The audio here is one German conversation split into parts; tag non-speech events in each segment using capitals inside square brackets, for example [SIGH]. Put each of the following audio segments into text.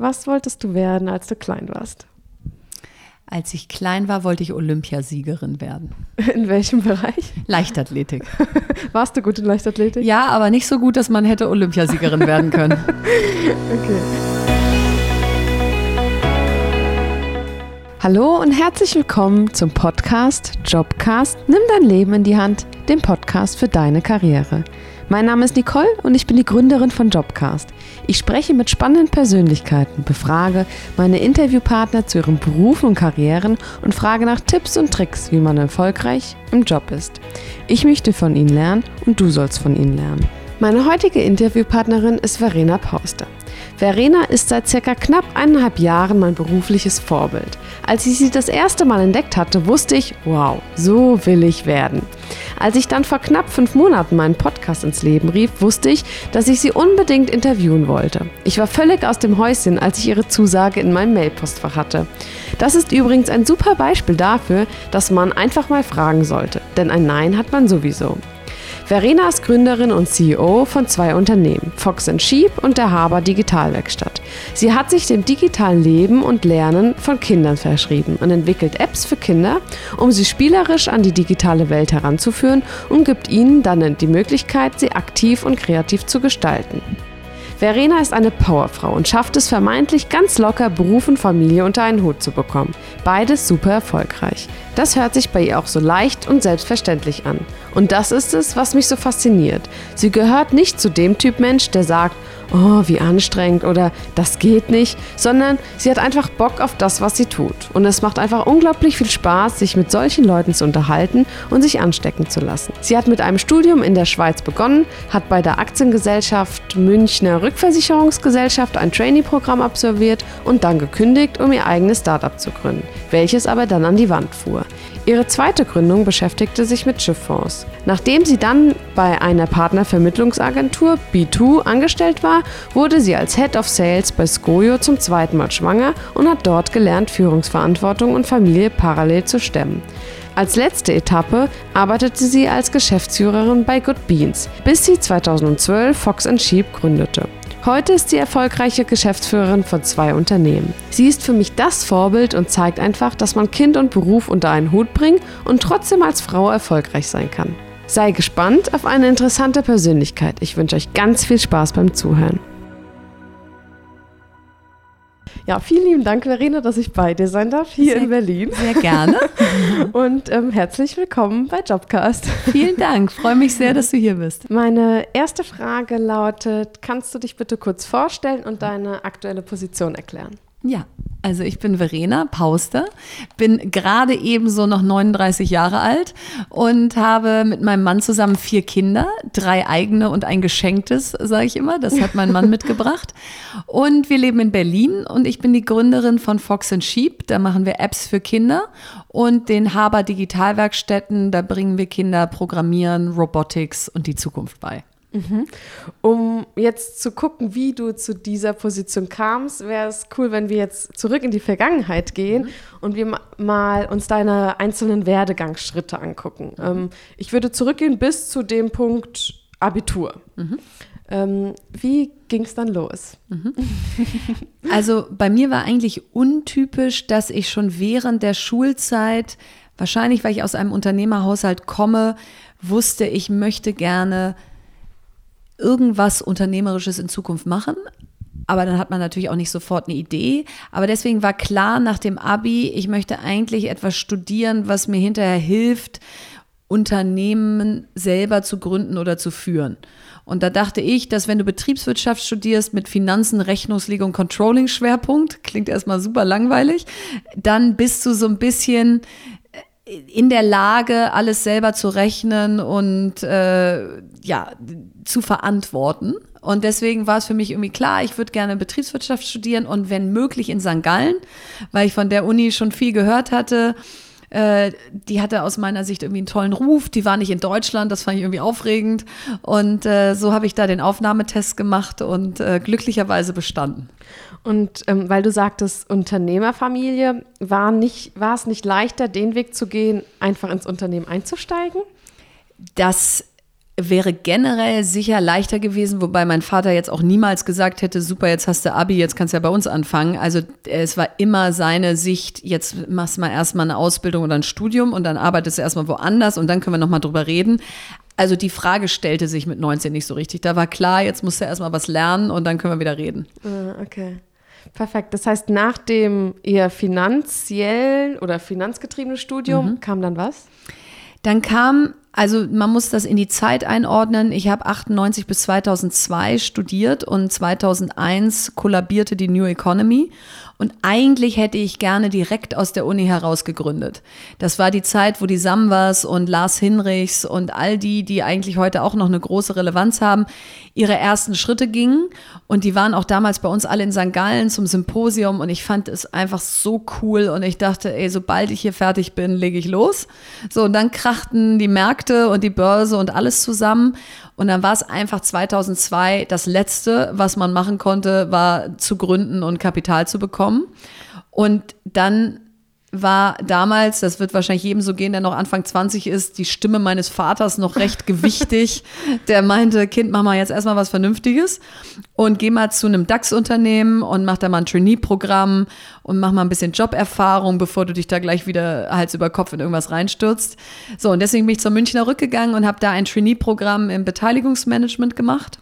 Was wolltest du werden, als du klein warst? Als ich klein war, wollte ich Olympiasiegerin werden. [LAUGHS] In welchem Bereich? Leichtathletik. [LAUGHS] Warst du gut in Leichtathletik? Ja, aber nicht so gut, dass man hätte Olympiasiegerin werden können. [LAUGHS] okay. Hallo und herzlich willkommen zum Podcast Jobcast Nimm dein Leben in die Hand, dem Podcast für deine Karriere. Mein Name ist Nicole und ich bin die Gründerin von Jobcast. Ich spreche mit spannenden Persönlichkeiten, befrage meine Interviewpartner zu ihren Berufen und Karrieren und frage nach Tipps und Tricks, wie man erfolgreich im Job ist. Ich möchte von ihnen lernen und du sollst von ihnen lernen. Meine heutige Interviewpartnerin ist Verena Pauster. Verena ist seit circa knapp eineinhalb Jahren mein berufliches Vorbild. Als ich sie das erste Mal entdeckt hatte, wusste ich, wow, so will ich werden. Als ich dann vor knapp fünf Monaten meinen Podcast ins Leben rief, wusste ich, dass ich sie unbedingt interviewen wollte. Ich war völlig aus dem Häuschen, als ich ihre Zusage in meinem Mailpostfach hatte. Das ist übrigens ein super Beispiel dafür, dass man einfach mal fragen sollte, denn ein Nein hat man sowieso. Verena ist Gründerin und CEO von zwei Unternehmen, Fox Sheep und der Haber Digitalwerkstatt. Sie hat sich dem digitalen Leben und Lernen von Kindern verschrieben und entwickelt Apps für Kinder, um sie spielerisch an die digitale Welt heranzuführen und gibt ihnen dann die Möglichkeit, sie aktiv und kreativ zu gestalten. Verena ist eine Powerfrau und schafft es vermeintlich ganz locker, Beruf und Familie unter einen Hut zu bekommen. Beides super erfolgreich. Das hört sich bei ihr auch so leicht und selbstverständlich an. Und das ist es, was mich so fasziniert. Sie gehört nicht zu dem Typ Mensch, der sagt, oh, wie anstrengend oder das geht nicht, sondern sie hat einfach Bock auf das, was sie tut. Und es macht einfach unglaublich viel Spaß, sich mit solchen Leuten zu unterhalten und sich anstecken zu lassen. Sie hat mit einem Studium in der Schweiz begonnen, hat bei der Aktiengesellschaft Münchner Rückversicherungsgesellschaft ein Trainee-Programm absolviert und dann gekündigt, um ihr eigenes Startup zu gründen, welches aber dann an die Wand fuhr. Ihre zweite Gründung beschäftigte sich mit Schifffonds. Nachdem sie dann bei einer Partnervermittlungsagentur B2 angestellt war, wurde sie als Head of Sales bei Skojo zum zweiten Mal schwanger und hat dort gelernt, Führungsverantwortung und Familie parallel zu stemmen. Als letzte Etappe arbeitete sie als Geschäftsführerin bei Good Beans, bis sie 2012 Fox Sheep gründete. Heute ist sie erfolgreiche Geschäftsführerin von zwei Unternehmen. Sie ist für mich das Vorbild und zeigt einfach, dass man Kind und Beruf unter einen Hut bringen und trotzdem als Frau erfolgreich sein kann. Sei gespannt auf eine interessante Persönlichkeit. Ich wünsche euch ganz viel Spaß beim Zuhören. Ja, vielen lieben Dank, Verena, dass ich bei dir sein darf, hier sehr, in Berlin. Sehr gerne. [LAUGHS] Und ähm, herzlich willkommen bei Jobcast. Vielen Dank, freue mich sehr, dass du hier bist. Meine erste Frage lautet, kannst du dich bitte kurz vorstellen und deine aktuelle Position erklären? Ja, also ich bin Verena Pauster, bin gerade ebenso noch 39 Jahre alt und habe mit meinem Mann zusammen vier Kinder, drei eigene und ein geschenktes, sage ich immer. Das hat mein Mann [LAUGHS] mitgebracht. Und wir leben in Berlin und ich bin die Gründerin von Fox Sheep. Da machen wir Apps für Kinder und den Haber Digitalwerkstätten. Da bringen wir Kinder Programmieren, Robotics und die Zukunft bei. Mhm. Um jetzt zu gucken, wie du zu dieser Position kamst, wäre es cool, wenn wir jetzt zurück in die Vergangenheit gehen mhm. und wir mal uns deine einzelnen Werdegangsschritte angucken. Mhm. Ähm, ich würde zurückgehen bis zu dem Punkt Abitur. Mhm. Ähm, wie ging es dann los? Mhm. [LAUGHS] Also bei mir war eigentlich untypisch, dass ich schon während der Schulzeit, wahrscheinlich weil ich aus einem Unternehmerhaushalt komme, wusste, ich möchte gerne irgendwas Unternehmerisches in Zukunft machen. Aber dann hat man natürlich auch nicht sofort eine Idee. Aber deswegen war klar nach dem Abi, ich möchte eigentlich etwas studieren, was mir hinterher hilft, Unternehmen selber zu gründen oder zu führen. Und da dachte ich, dass wenn du Betriebswirtschaft studierst mit Finanzen, Rechnungslegung, Controlling Schwerpunkt, klingt erstmal super langweilig, dann bist du so ein bisschen in der Lage, alles selber zu rechnen und äh, ja, zu verantworten. Und deswegen war es für mich irgendwie klar, ich würde gerne Betriebswirtschaft studieren und wenn möglich in St. Gallen, weil ich von der Uni schon viel gehört hatte. Äh, die hatte aus meiner Sicht irgendwie einen tollen Ruf. Die war nicht in Deutschland, das fand ich irgendwie aufregend. Und äh, so habe ich da den Aufnahmetest gemacht und äh, glücklicherweise bestanden. Und ähm, weil du sagtest, Unternehmerfamilie, war, nicht, war es nicht leichter, den Weg zu gehen, einfach ins Unternehmen einzusteigen? Das wäre generell sicher leichter gewesen, wobei mein Vater jetzt auch niemals gesagt hätte, super, jetzt hast du Abi, jetzt kannst du ja bei uns anfangen. Also es war immer seine Sicht, jetzt machst du mal erstmal eine Ausbildung oder ein Studium und dann arbeitest du erstmal woanders und dann können wir nochmal drüber reden. Also die Frage stellte sich mit 19 nicht so richtig. Da war klar, jetzt musst du erstmal was lernen und dann können wir wieder reden. Ah, okay. Perfekt. Das heißt, nach dem eher finanziellen oder finanzgetriebenen Studium mhm. kam dann was? Dann kam, also man muss das in die Zeit einordnen. Ich habe 98 bis 2002 studiert und 2001 kollabierte die New Economy und eigentlich hätte ich gerne direkt aus der Uni heraus gegründet. Das war die Zeit, wo die Sambas und Lars Hinrichs und all die, die eigentlich heute auch noch eine große Relevanz haben, ihre ersten Schritte gingen. Und die waren auch damals bei uns alle in St. Gallen zum Symposium und ich fand es einfach so cool und ich dachte, ey, sobald ich hier fertig bin, lege ich los. So, und dann krachten die Märkte und die Börse und alles zusammen. Und dann war es einfach 2002 das Letzte, was man machen konnte, war zu gründen und Kapital zu bekommen. Und dann war damals, das wird wahrscheinlich jedem so gehen, der noch Anfang 20 ist, die Stimme meines Vaters noch recht gewichtig. [LAUGHS] Der meinte, Kind, mach mal jetzt erstmal was Vernünftiges und geh mal zu einem DAX-Unternehmen und mach da mal ein Trainee-Programm und mach mal ein bisschen Joberfahrung, bevor du dich da gleich wieder Hals über Kopf in irgendwas reinstürzt. So, und deswegen bin ich zur Münchner rückgegangen und habe da ein Trainee-Programm im Beteiligungsmanagement gemacht.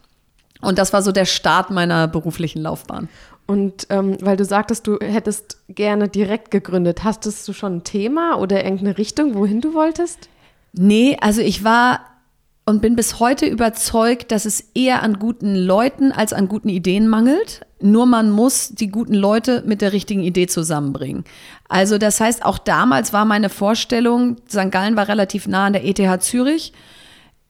Und das war so der Start meiner beruflichen Laufbahn. Und ähm, weil du sagtest, du hättest gerne direkt gegründet, hastest du schon ein Thema oder irgendeine Richtung, wohin du wolltest? Nee, also ich war und bin bis heute überzeugt, dass es eher an guten Leuten als an guten Ideen mangelt. Nur man muss die guten Leute mit der richtigen Idee zusammenbringen. Also das heißt, auch damals war meine Vorstellung, St. Gallen war relativ nah an der ETH Zürich.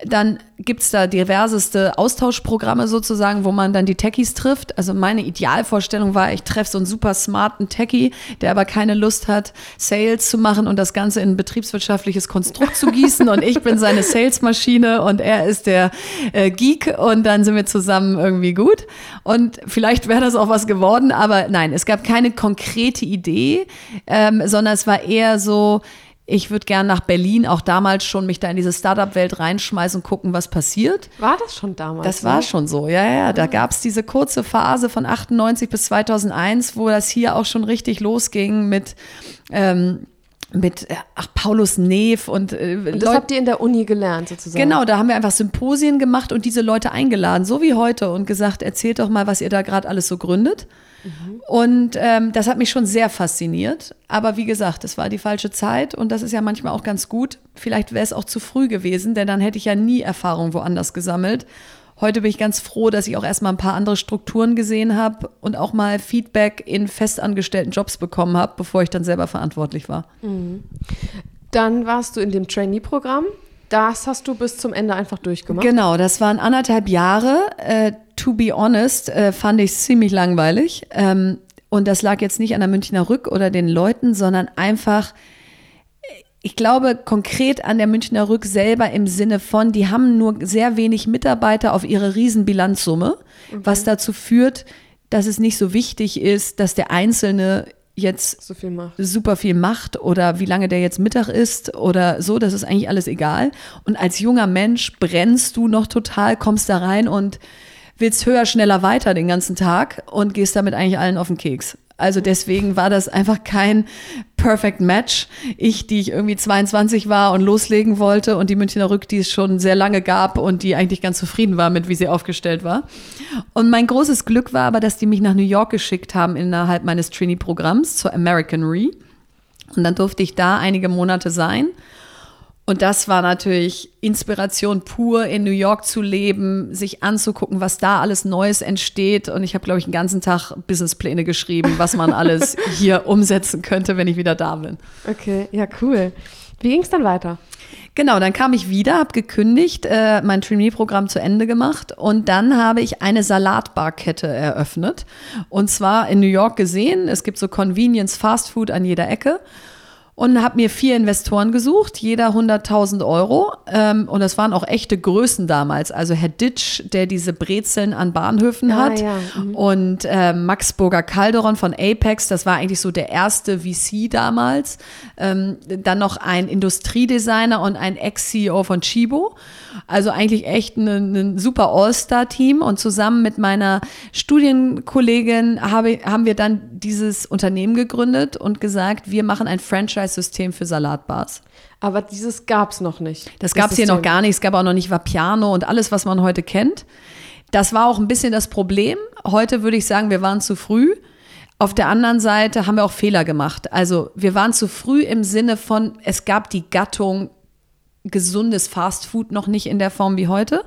Dann gibt's da diverseste Austauschprogramme sozusagen, wo man dann die Techies trifft. Also meine Idealvorstellung war, ich treffe so einen super smarten Techie, der aber keine Lust hat, Sales zu machen und das Ganze in ein betriebswirtschaftliches Konstrukt zu gießen. Und ich bin seine Salesmaschine und er ist der äh, Geek und dann sind wir zusammen irgendwie gut. Und vielleicht wäre das auch was geworden, aber nein, es gab keine konkrete Idee, ähm, sondern es war eher so, ich würde gern nach Berlin, auch damals schon mich da in diese Startup-Welt reinschmeißen und gucken, was passiert. War das schon damals? Das war ne? schon so, ja, ja. Da ah. gab es diese kurze Phase von 98 bis 2001, wo das hier auch schon richtig losging mit ähm, mit ach, Paulus Neef und, äh, und das Leut habt ihr in der Uni gelernt sozusagen. Genau, da haben wir einfach Symposien gemacht und diese Leute eingeladen, so wie heute und gesagt, erzählt doch mal, was ihr da gerade alles so gründet. Mhm. Und ähm, das hat mich schon sehr fasziniert. Aber wie gesagt, es war die falsche Zeit und das ist ja manchmal auch ganz gut. Vielleicht wäre es auch zu früh gewesen, denn dann hätte ich ja nie Erfahrung woanders gesammelt. Heute bin ich ganz froh, dass ich auch erstmal ein paar andere Strukturen gesehen habe und auch mal Feedback in festangestellten Jobs bekommen habe, bevor ich dann selber verantwortlich war. Mhm. Dann warst du in dem Trainee-Programm. Das hast du bis zum Ende einfach durchgemacht. Genau, das waren anderthalb Jahre. To be honest, äh, fand ich ziemlich langweilig. Ähm, und das lag jetzt nicht an der Münchner Rück oder den Leuten, sondern einfach, ich glaube konkret an der Münchner Rück selber im Sinne von, die haben nur sehr wenig Mitarbeiter auf ihre Riesenbilanzsumme, okay. was dazu führt, dass es nicht so wichtig ist, dass der Einzelne jetzt so viel super viel macht oder wie lange der jetzt Mittag ist oder so, das ist eigentlich alles egal. Und als junger Mensch brennst du noch total, kommst da rein und willst höher, schneller, weiter den ganzen Tag und gehst damit eigentlich allen auf den Keks. Also deswegen war das einfach kein Perfect Match. Ich, die ich irgendwie 22 war und loslegen wollte und die Münchner Rück, die es schon sehr lange gab und die eigentlich ganz zufrieden war mit, wie sie aufgestellt war. Und mein großes Glück war aber, dass die mich nach New York geschickt haben innerhalb meines Trainee-Programms zur American Re. Und dann durfte ich da einige Monate sein und das war natürlich Inspiration pur, in New York zu leben, sich anzugucken, was da alles Neues entsteht. Und ich habe, glaube ich, einen ganzen Tag Businesspläne geschrieben, was man alles [LAUGHS] hier umsetzen könnte, wenn ich wieder da bin. Okay, ja, cool. Wie ging es dann weiter? Genau, dann kam ich wieder, habe gekündigt, äh, mein Trainee-Programm zu Ende gemacht und dann habe ich eine Salatbarkette eröffnet. Und zwar in New York gesehen. Es gibt so Convenience Fast Food an jeder Ecke. Und habe mir vier Investoren gesucht, jeder 100.000 Euro. Ähm, und das waren auch echte Größen damals. Also Herr Ditsch, der diese Brezeln an Bahnhöfen Ah, hat. ja, mhm. Und äh, Max Burger Calderon von Apex, das war eigentlich so der erste VC damals. Ähm, dann noch ein Industriedesigner und ein Ex-CEO von Chibo. Also eigentlich echt ein, ein super All-Star-Team. Und zusammen mit meiner Studienkollegin habe, haben wir dann dieses Unternehmen gegründet und gesagt, wir machen ein Franchise-System für Salatbars. Aber dieses gab es noch nicht. Das gab es hier noch gar nicht. Es gab auch noch nicht Vapiano und alles, was man heute kennt. Das war auch ein bisschen das Problem. Heute würde ich sagen, wir waren zu früh. Auf der anderen Seite haben wir auch Fehler gemacht. Also wir waren zu früh im Sinne von, es gab die Gattung gesundes Fastfood noch nicht in der Form wie heute.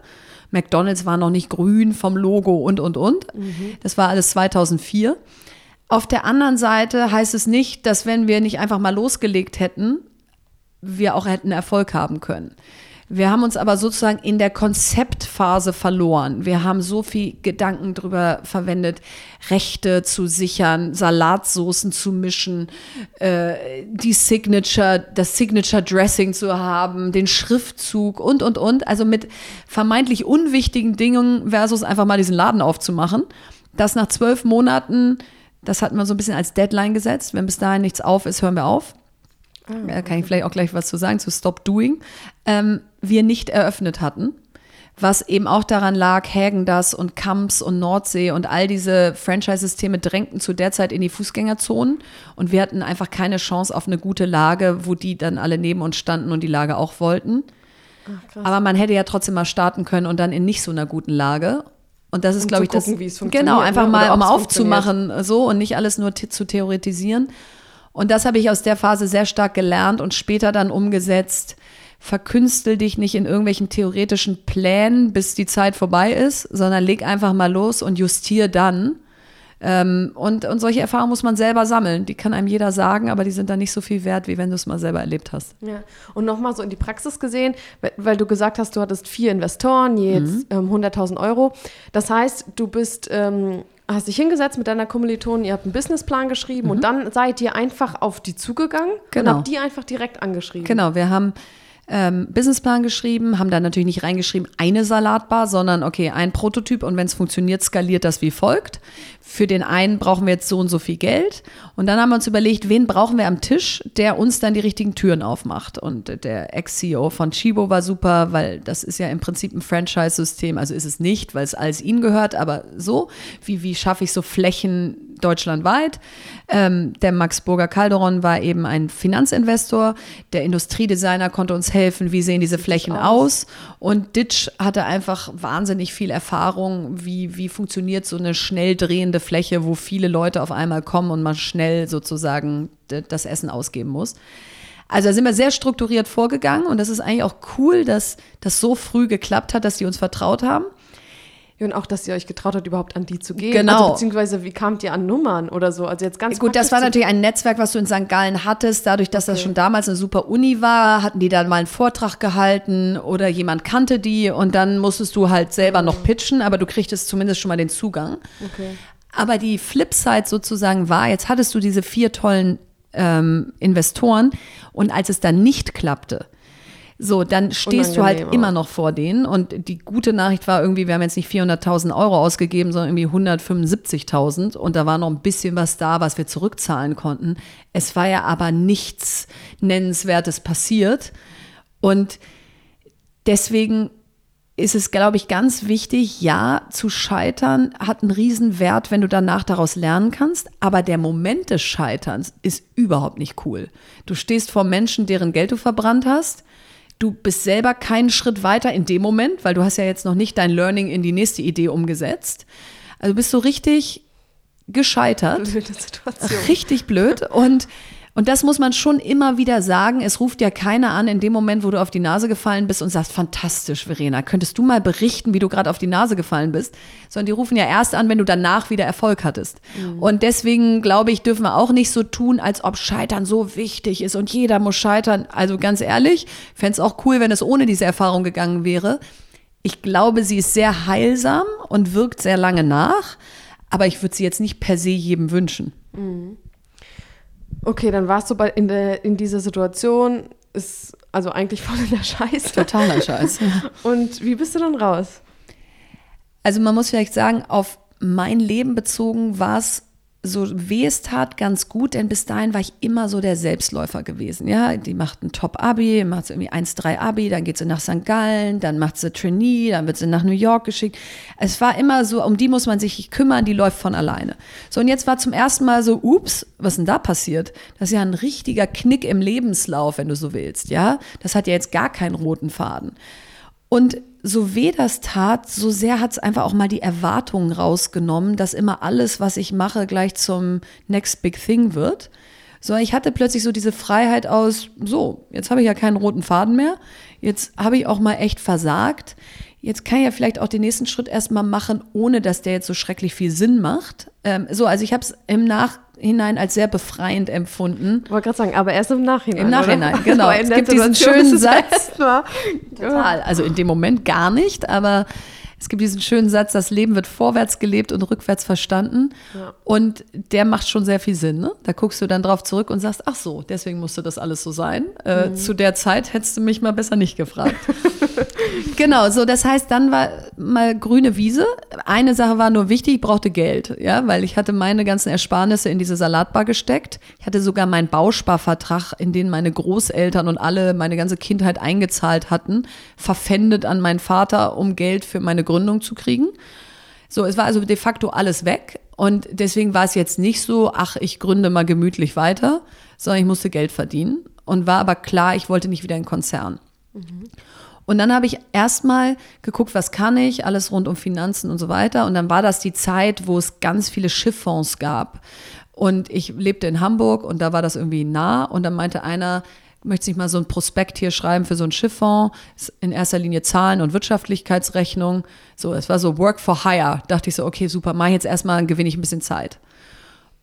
McDonald's war noch nicht grün vom Logo und, und, und. Das war alles 2004. Auf der anderen Seite heißt es nicht, dass wenn wir nicht einfach mal losgelegt hätten, wir auch hätten Erfolg haben können. Wir haben uns aber sozusagen in der Konzeptphase verloren. Wir haben so viel Gedanken drüber verwendet, Rechte zu sichern, Salatsoßen zu mischen, äh, die Signature, das Signature Dressing zu haben, den Schriftzug und, und, und. Also mit vermeintlich unwichtigen Dingen versus einfach mal diesen Laden aufzumachen. Das nach zwölf Monaten, das hatten wir so ein bisschen als Deadline gesetzt. Wenn bis dahin nichts auf ist, hören wir auf. Da kann ich vielleicht auch gleich was zu sagen, zu Stop Doing, ähm, wir nicht eröffnet hatten. Was eben auch daran lag, Hägendas und Kamps und Nordsee und all diese Franchise-Systeme drängten zu der Zeit in die Fußgängerzonen und wir hatten einfach keine Chance auf eine gute Lage, wo die dann alle neben uns standen und die Lage auch wollten. Aber man hätte ja trotzdem mal starten können und dann in nicht so einer guten Lage. Und das ist, Um glaube ich, gucken, das. Genau, einfach ne? mal, Oder um aufzumachen, so und nicht alles nur zu theoretisieren. Und das habe ich aus der Phase sehr stark gelernt und später dann umgesetzt. Verkünstel dich nicht in irgendwelchen theoretischen Plänen, bis die Zeit vorbei ist, sondern leg einfach mal los und justier dann. Ähm, und, und solche Erfahrungen muss man selber sammeln. Die kann einem jeder sagen, aber die sind dann nicht so viel wert, wie wenn du es mal selber erlebt hast. Ja. Und nochmal so in die Praxis gesehen, weil, du gesagt hast, du hattest vier Investoren, je jetzt ähm, 100.000 Euro. Das heißt, du bist, ähm, hast dich hingesetzt mit deiner Kommilitonin, ihr habt einen Businessplan geschrieben und dann seid ihr einfach auf die zugegangen Genau. und habt die einfach direkt angeschrieben. Genau, wir haben ähm, Businessplan geschrieben, haben da natürlich nicht reingeschrieben, eine Salatbar, sondern okay, ein Prototyp und wenn es funktioniert, skaliert das wie folgt. Für den einen brauchen wir jetzt so und so viel Geld. Und dann haben wir uns überlegt, wen brauchen wir am Tisch, der uns dann die richtigen Türen aufmacht. Und der Ex-CEO von Chibo war super, weil das ist ja im Prinzip ein Franchise-System. Also ist es nicht, weil es alles ihnen gehört, aber so, wie, wie schaffe ich so Flächen deutschlandweit? Ähm, der Max Burger Calderon war eben ein Finanzinvestor. Der Industriedesigner konnte uns helfen, wie sehen diese Flächen aus. Und Ditch hatte einfach wahnsinnig viel Erfahrung, wie, wie funktioniert so eine schnell drehende Fläche, wo viele Leute auf einmal kommen und man schnell sozusagen das Essen ausgeben muss. Also da sind wir sehr strukturiert vorgegangen und das ist eigentlich auch cool, dass das so früh geklappt hat, dass die uns vertraut haben. Ja, Und auch, dass ihr euch getraut habt, überhaupt an die zu gehen. Genau. Also, beziehungsweise, wie kamt ihr an Nummern oder so? Also jetzt ganz Gut, das war natürlich ein Netzwerk, was du in St. Gallen hattest. Dadurch, dass das schon damals eine super Uni war, hatten die dann mal einen Vortrag gehalten oder jemand kannte die und dann musstest du halt selber noch pitchen, aber du kriegtest zumindest schon mal den Zugang. Okay. Aber die Flipside sozusagen war, jetzt hattest du diese vier tollen ähm, Investoren und als es dann nicht klappte, so, dann stehst du halt Unangenehm immer auch. noch vor denen. Und die gute Nachricht war irgendwie, wir haben jetzt nicht 400.000 Euro ausgegeben, sondern irgendwie 175.000. Und da war noch ein bisschen was da, was wir zurückzahlen konnten. Es war ja aber nichts Nennenswertes passiert. Und deswegen ist es, glaube ich, ganz wichtig, ja, zu scheitern hat einen Riesenwert, wenn du danach daraus lernen kannst. Aber der Moment des Scheiterns ist überhaupt nicht cool. Du stehst vor Menschen, deren Geld du verbrannt hast. Du bist selber keinen Schritt weiter in dem Moment, weil du hast ja jetzt noch nicht dein Learning in die nächste Idee umgesetzt. Also bist du richtig gescheitert. Blöde Situation. Richtig blöd. Und, und das muss man schon immer wieder sagen. Es ruft ja keiner an in dem Moment, wo du auf die Nase gefallen bist und sagst, fantastisch, Verena, könntest du mal berichten, wie du gerade auf die Nase gefallen bist? Sondern die rufen ja erst an, wenn du danach wieder Erfolg hattest. Und deswegen, glaube ich, dürfen wir auch nicht so tun, als ob Scheitern so wichtig ist und jeder muss scheitern. Also ganz ehrlich, fände es auch cool, wenn es ohne diese Erfahrung gegangen wäre. Ich glaube, sie ist sehr heilsam und wirkt sehr lange nach, aber ich würde sie jetzt nicht per se jedem wünschen. Okay, dann warst du bei, in, der, in dieser Situation, ist also eigentlich voll in der Scheiße. Totaler Scheiß. Und wie bist du dann raus? Also man muss vielleicht sagen, auf mein Leben bezogen war es so weh es tat, ganz gut, denn bis dahin war ich immer so der Selbstläufer gewesen. Ja, die macht ein Top-Abi, macht irgendwie 1-3 Abi, dann geht sie nach St. Gallen, dann macht sie Trainee, dann wird sie nach New York geschickt. Es war immer so, um die muss man sich kümmern, die läuft von alleine. So, und jetzt war zum ersten Mal so, ups, was denn da passiert? Das ist ja ein richtiger Knick im Lebenslauf, wenn du so willst, ja. Das hat ja jetzt gar keinen roten Faden. Und so weh das tat, so sehr hat es einfach auch mal die Erwartungen rausgenommen, dass immer alles, was ich mache, gleich zum Next Big Thing wird. So, ich hatte plötzlich so diese Freiheit aus, so, jetzt habe ich ja keinen roten Faden mehr, jetzt habe ich auch mal echt versagt. Jetzt kann ich ja vielleicht auch den nächsten Schritt erstmal machen, ohne dass der jetzt so schrecklich viel Sinn macht. Ähm, so, also ich habe es im Nachhinein als sehr befreiend empfunden. Ich wollte gerade sagen, aber erst im Nachhinein. Im Nachhinein, oder? [LAUGHS] genau. es gibt diesen schönen Satz. Total. Also in dem Moment gar nicht, aber es gibt diesen schönen Satz, das Leben wird vorwärts gelebt und rückwärts verstanden. Ja. Und der macht schon sehr viel Sinn. Ne? Da guckst du dann drauf zurück und sagst, ach so, deswegen musste das alles so sein. Äh, mhm. Zu der Zeit hättest du mich mal besser nicht gefragt. [LAUGHS] [LAUGHS] genau, so das heißt, dann war mal grüne Wiese. Eine Sache war nur wichtig, ich brauchte Geld, ja, weil ich hatte meine ganzen Ersparnisse in diese Salatbar gesteckt. Ich hatte sogar meinen Bausparvertrag, in den meine Großeltern und alle meine ganze Kindheit eingezahlt hatten, verpfändet an meinen Vater, um Geld für meine Gründung zu kriegen. So, es war also de facto alles weg. Und deswegen war es jetzt nicht so, ach, ich gründe mal gemütlich weiter, sondern ich musste Geld verdienen. Und war aber klar, ich wollte nicht wieder in Konzern. Mhm. Und dann habe ich erstmal geguckt, was kann ich, alles rund um Finanzen und so weiter. Und dann war das die Zeit, wo es ganz viele Schifffonds gab. Und ich lebte in Hamburg und da war das irgendwie nah. Und dann meinte einer, möchte nicht mal so ein Prospekt hier schreiben für so einen Schifffonds, in erster Linie Zahlen und Wirtschaftlichkeitsrechnung. So, es war so Work for Hire. Dachte ich so, okay, super, mach jetzt erstmal, gewinne ich ein bisschen Zeit.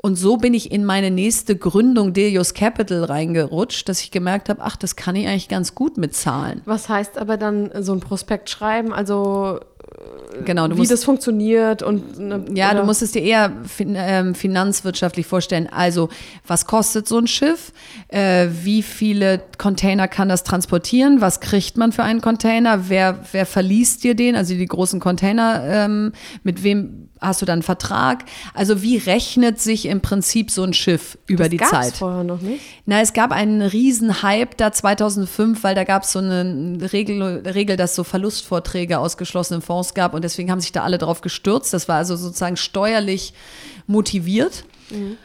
Und so bin ich in meine nächste Gründung Delius Capital reingerutscht, dass ich gemerkt habe, ach, das kann ich eigentlich ganz gut mit Zahlen. Was heißt aber dann so ein Prospekt schreiben? Also genau, wie musst, das funktioniert und ne, ja, oder? du musst es dir eher fin ähm, finanzwirtschaftlich vorstellen. Also was kostet so ein Schiff? Äh, wie viele Container kann das transportieren? Was kriegt man für einen Container? Wer wer verliest dir den? Also die großen Container, ähm, mit wem hast du dann einen Vertrag? Also wie rechnet sich im Prinzip so ein Schiff über das die gab's Zeit? vorher noch nicht. Na, es gab einen riesen Hype da 2005, weil da gab es so eine Regel, Regel, dass so Verlustvorträge aus geschlossenen Fonds gab und deswegen haben sich da alle drauf gestürzt. Das war also sozusagen steuerlich motiviert. Mhm.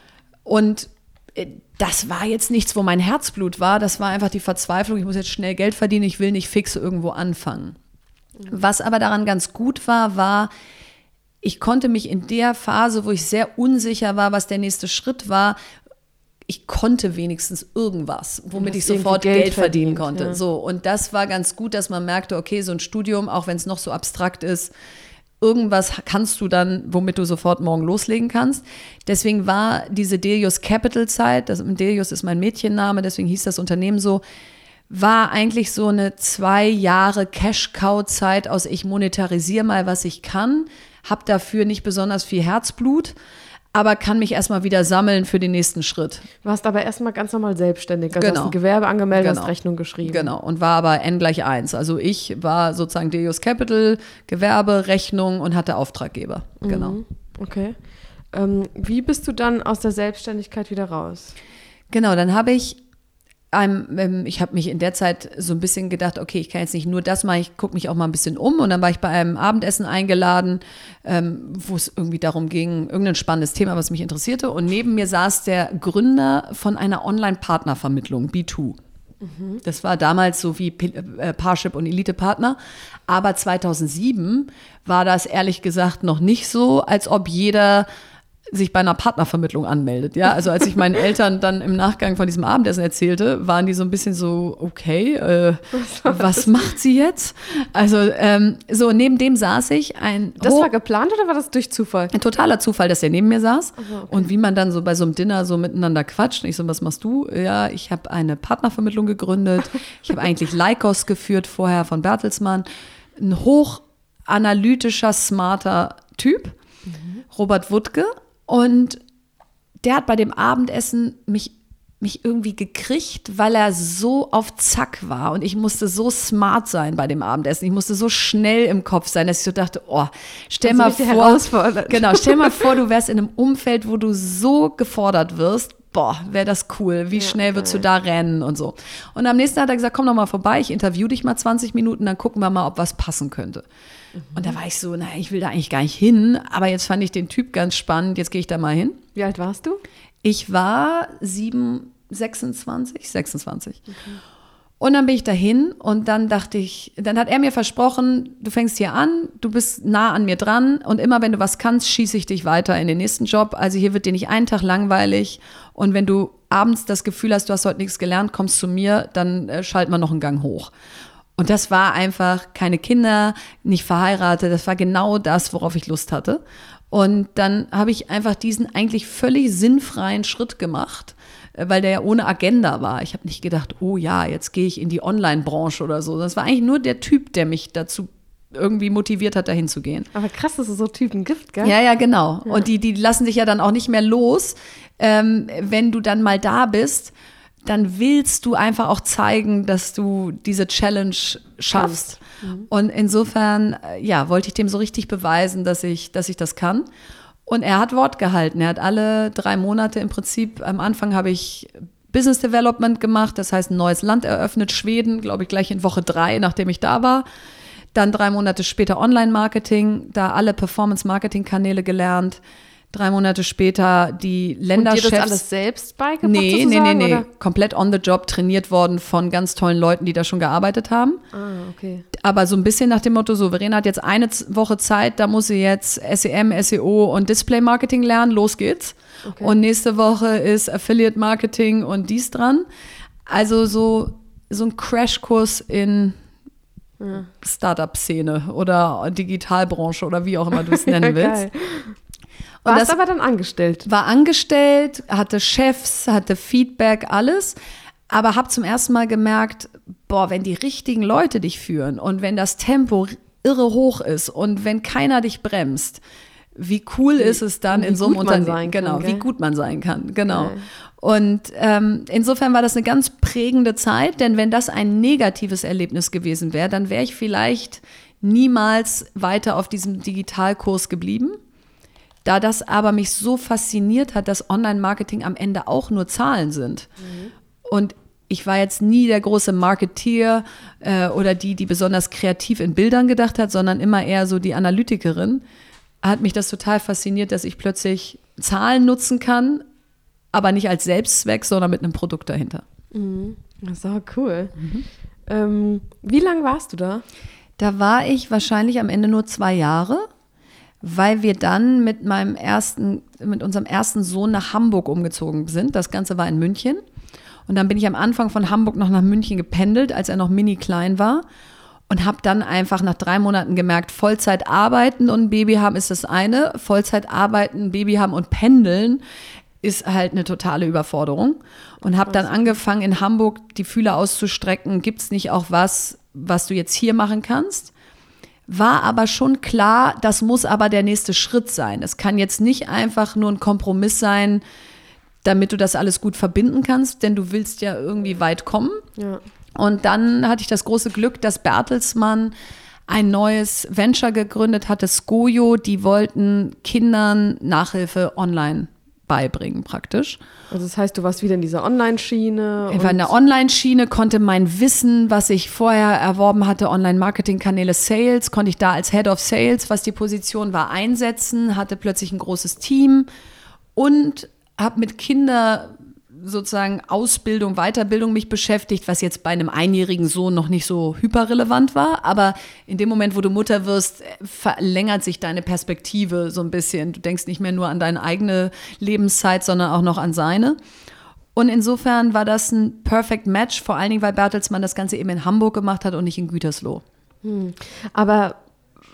Und äh, das war jetzt nichts, wo mein Herzblut war. Das war einfach die Verzweiflung. Ich muss jetzt schnell Geld verdienen. Ich will nicht fix irgendwo anfangen. Mhm. Was aber daran ganz gut war, war, ich konnte mich in der Phase, wo ich sehr unsicher war, was der nächste Schritt war, ich konnte wenigstens irgendwas, womit ich sofort Geld, Geld verdienen konnte. Ja. So und das war ganz gut, dass man merkte, okay, so ein Studium, auch wenn es noch so abstrakt ist, irgendwas kannst du dann, womit du sofort morgen loslegen kannst. Deswegen war diese Delius Capital Zeit, das Delius ist mein Mädchenname, deswegen hieß das Unternehmen so, war eigentlich so eine zwei Jahre Cash-Cow-Zeit aus ich monetarisiere mal, was ich kann, habe dafür nicht besonders viel Herzblut, aber kann mich erstmal wieder sammeln für den nächsten Schritt. Du warst aber erstmal ganz normal selbstständig. Also genau. hast ein Gewerbe angemeldet, genau. hast Rechnung geschrieben. Genau, und war aber N gleich 1. Also ich war sozusagen Deus Capital, Gewerbe, Rechnung und hatte Auftraggeber. Genau. Mhm. Okay. Ähm, wie bist du dann aus der Selbstständigkeit wieder raus? Genau, dann habe ich einem, ich habe mich in der Zeit so ein bisschen gedacht, okay, ich kann jetzt nicht nur das machen, ich gucke mich auch mal ein bisschen um. Und dann war ich bei einem Abendessen eingeladen, ähm, wo es irgendwie darum ging, irgendein spannendes Thema, was mich interessierte. Und neben mir saß der Gründer von einer Online-Partnervermittlung, B2. Mhm. Das war damals so wie äh, Parship und Elite-Partner. Aber 2007 war das ehrlich gesagt noch nicht so, als ob jeder sich bei einer Partnervermittlung anmeldet. Ja, also als ich meinen Eltern dann im Nachgang von diesem Abendessen erzählte, waren die so ein bisschen so, okay, äh, was macht sie jetzt? Also ähm, so neben dem saß ich ein. Das war geplant oder war das durch Zufall? Ein totaler Zufall, dass er neben mir saß Aha, okay. und wie man dann so bei so einem Dinner so miteinander quatscht. Ich so, was machst du? Ja, ich habe eine Partnervermittlung gegründet. Ich habe eigentlich Lycos geführt vorher von Bertelsmann. Ein hochanalytischer, smarter Typ. Mhm. Robert Wuttke und der hat bei dem Abendessen mich mich irgendwie gekriegt, weil er so auf Zack war und ich musste so smart sein bei dem Abendessen. Ich musste so schnell im Kopf sein, dass ich so dachte, oh, stell mal vor, genau, [LAUGHS] stell mal vor, du wärst in einem Umfeld, wo du so gefordert wirst. Boah, wäre das cool. Wie Ja, schnell würdest du geil. da rennen und so. Und am nächsten Tag hat er gesagt, komm doch mal vorbei, ich interview dich mal 20 Minuten, dann gucken wir mal, ob was passen könnte. Und da war ich so, naja, ich will da eigentlich gar nicht hin, aber jetzt fand ich den Typ ganz spannend, jetzt gehe ich da mal hin. Wie alt warst du? Ich war sieben, 26, 26. Und dann bin ich dahin und dann dachte ich, dann hat er mir versprochen, du fängst hier an, du bist nah an mir dran und immer wenn du was kannst, schieße ich dich weiter in den nächsten Job. Also hier wird dir nicht einen Tag langweilig und wenn du abends das Gefühl hast, du hast heute nichts gelernt, kommst zu mir, dann äh, schalten wir noch einen Gang hoch. Und das war einfach keine Kinder, nicht verheiratet, das war genau das, worauf ich Lust hatte. Und dann habe ich einfach diesen eigentlich völlig sinnfreien Schritt gemacht, äh, weil der ja ohne Agenda war. Ich habe nicht gedacht, oh ja, jetzt gehe ich in die Online-Branche oder so. Das war eigentlich nur der Typ, der mich dazu irgendwie motiviert hat, dahin zu gehen. Aber krass, dass es so Typen gibt, gell? Ja, ja, genau. Und die, die lassen sich ja dann auch nicht mehr los. Ähm, wenn du dann mal da bist, dann willst du einfach auch zeigen, dass du diese Challenge schaffst. Und insofern, äh, ja, wollte ich dem so richtig beweisen, dass ich, dass ich das kann. Und er hat Wort gehalten. Er hat alle drei Monate im Prinzip, am Anfang habe ich Business Development gemacht, das heißt ein neues Land eröffnet, Schweden, glaube ich, gleich in Woche drei, nachdem ich da war. Dann drei Monate später Online-Marketing, da alle Performance-Marketing-Kanäle gelernt. Drei Monate später die Und dir Länderchefs. das alles selbst beigebracht Nee, nee, nee, nee. oder? Komplett on the job trainiert worden von ganz tollen Leuten, die da schon gearbeitet haben. Ah, okay. Aber so ein bisschen nach dem Motto, so, Verena hat jetzt eine Woche Zeit, da muss sie jetzt SEM, SEO und Display Marketing lernen, los geht's. Okay. Und nächste Woche ist Affiliate Marketing und dies dran. Also so, so ein Crashkurs in Startup-Szene oder Digitalbranche oder wie auch immer du es [LAUGHS] nennen willst. Und Warst aber dann angestellt. war angestellt, hatte Chefs, hatte Feedback, alles. Aber habe zum ersten Mal gemerkt, boah, wenn die richtigen Leute dich führen und wenn das Tempo irre hoch ist und wenn keiner dich bremst, wie cool ist es dann wie in so einem Unternehmen, sein kann, genau, wie gut man sein kann, genau. Geil. Und ähm, insofern war das eine ganz prägende Zeit, denn wenn das ein negatives Erlebnis gewesen wäre, dann wäre ich vielleicht niemals weiter auf diesem Digitalkurs geblieben. Da das aber mich so fasziniert hat, dass Online-Marketing am Ende auch nur Zahlen sind. Und ich war jetzt nie der große Marketeer äh, oder die, die besonders kreativ in Bildern gedacht hat, sondern immer eher so die Analytikerin, hat mich das total fasziniert, dass ich plötzlich Zahlen nutzen kann, aber nicht als Selbstzweck, sondern mit einem Produkt dahinter. Das war cool. Mhm. Ähm, wie lange warst du da? Da war ich wahrscheinlich am Ende nur zwei Jahre, weil wir dann mit meinem ersten, mit unserem ersten Sohn nach Hamburg umgezogen sind. Das Ganze war in München. Und dann bin ich am Anfang von Hamburg noch nach München gependelt, als er noch mini klein war. Und habe dann einfach nach drei Monaten gemerkt, Vollzeit arbeiten und ein Baby haben ist das eine. Vollzeit arbeiten, Baby haben und pendeln ist halt eine totale Überforderung. Und habe dann angefangen, in Hamburg die Fühler auszustrecken. Gibt es nicht auch was, was du jetzt hier machen kannst? War aber schon klar, das muss aber der nächste Schritt sein. Es kann jetzt nicht einfach nur ein Kompromiss sein, damit du das alles gut verbinden kannst, denn du willst ja irgendwie weit kommen. Ja. Und dann hatte ich das große Glück, dass Bertelsmann ein neues Venture gegründet hatte, Skojo. Die wollten Kindern Nachhilfe online beibringen praktisch. Also das heißt, du warst wieder in dieser Online-Schiene. Ich war in der Online-Schiene, konnte mein Wissen, was ich vorher erworben hatte, Online-Marketing-Kanäle Sales, konnte ich da als Head of Sales, was die Position war, einsetzen, hatte plötzlich ein großes Team und habe mit Kinder sozusagen Ausbildung, Weiterbildung mich beschäftigt, was jetzt bei einem einjährigen Sohn noch nicht so hyperrelevant war. Aber in dem Moment, wo du Mutter wirst, verlängert sich deine Perspektive so ein bisschen. Du denkst nicht mehr nur an deine eigene Lebenszeit, sondern auch noch an seine. Und insofern war das ein Perfect Match, vor allen Dingen, weil Bertelsmann das Ganze eben in Hamburg gemacht hat und nicht in Gütersloh. Aber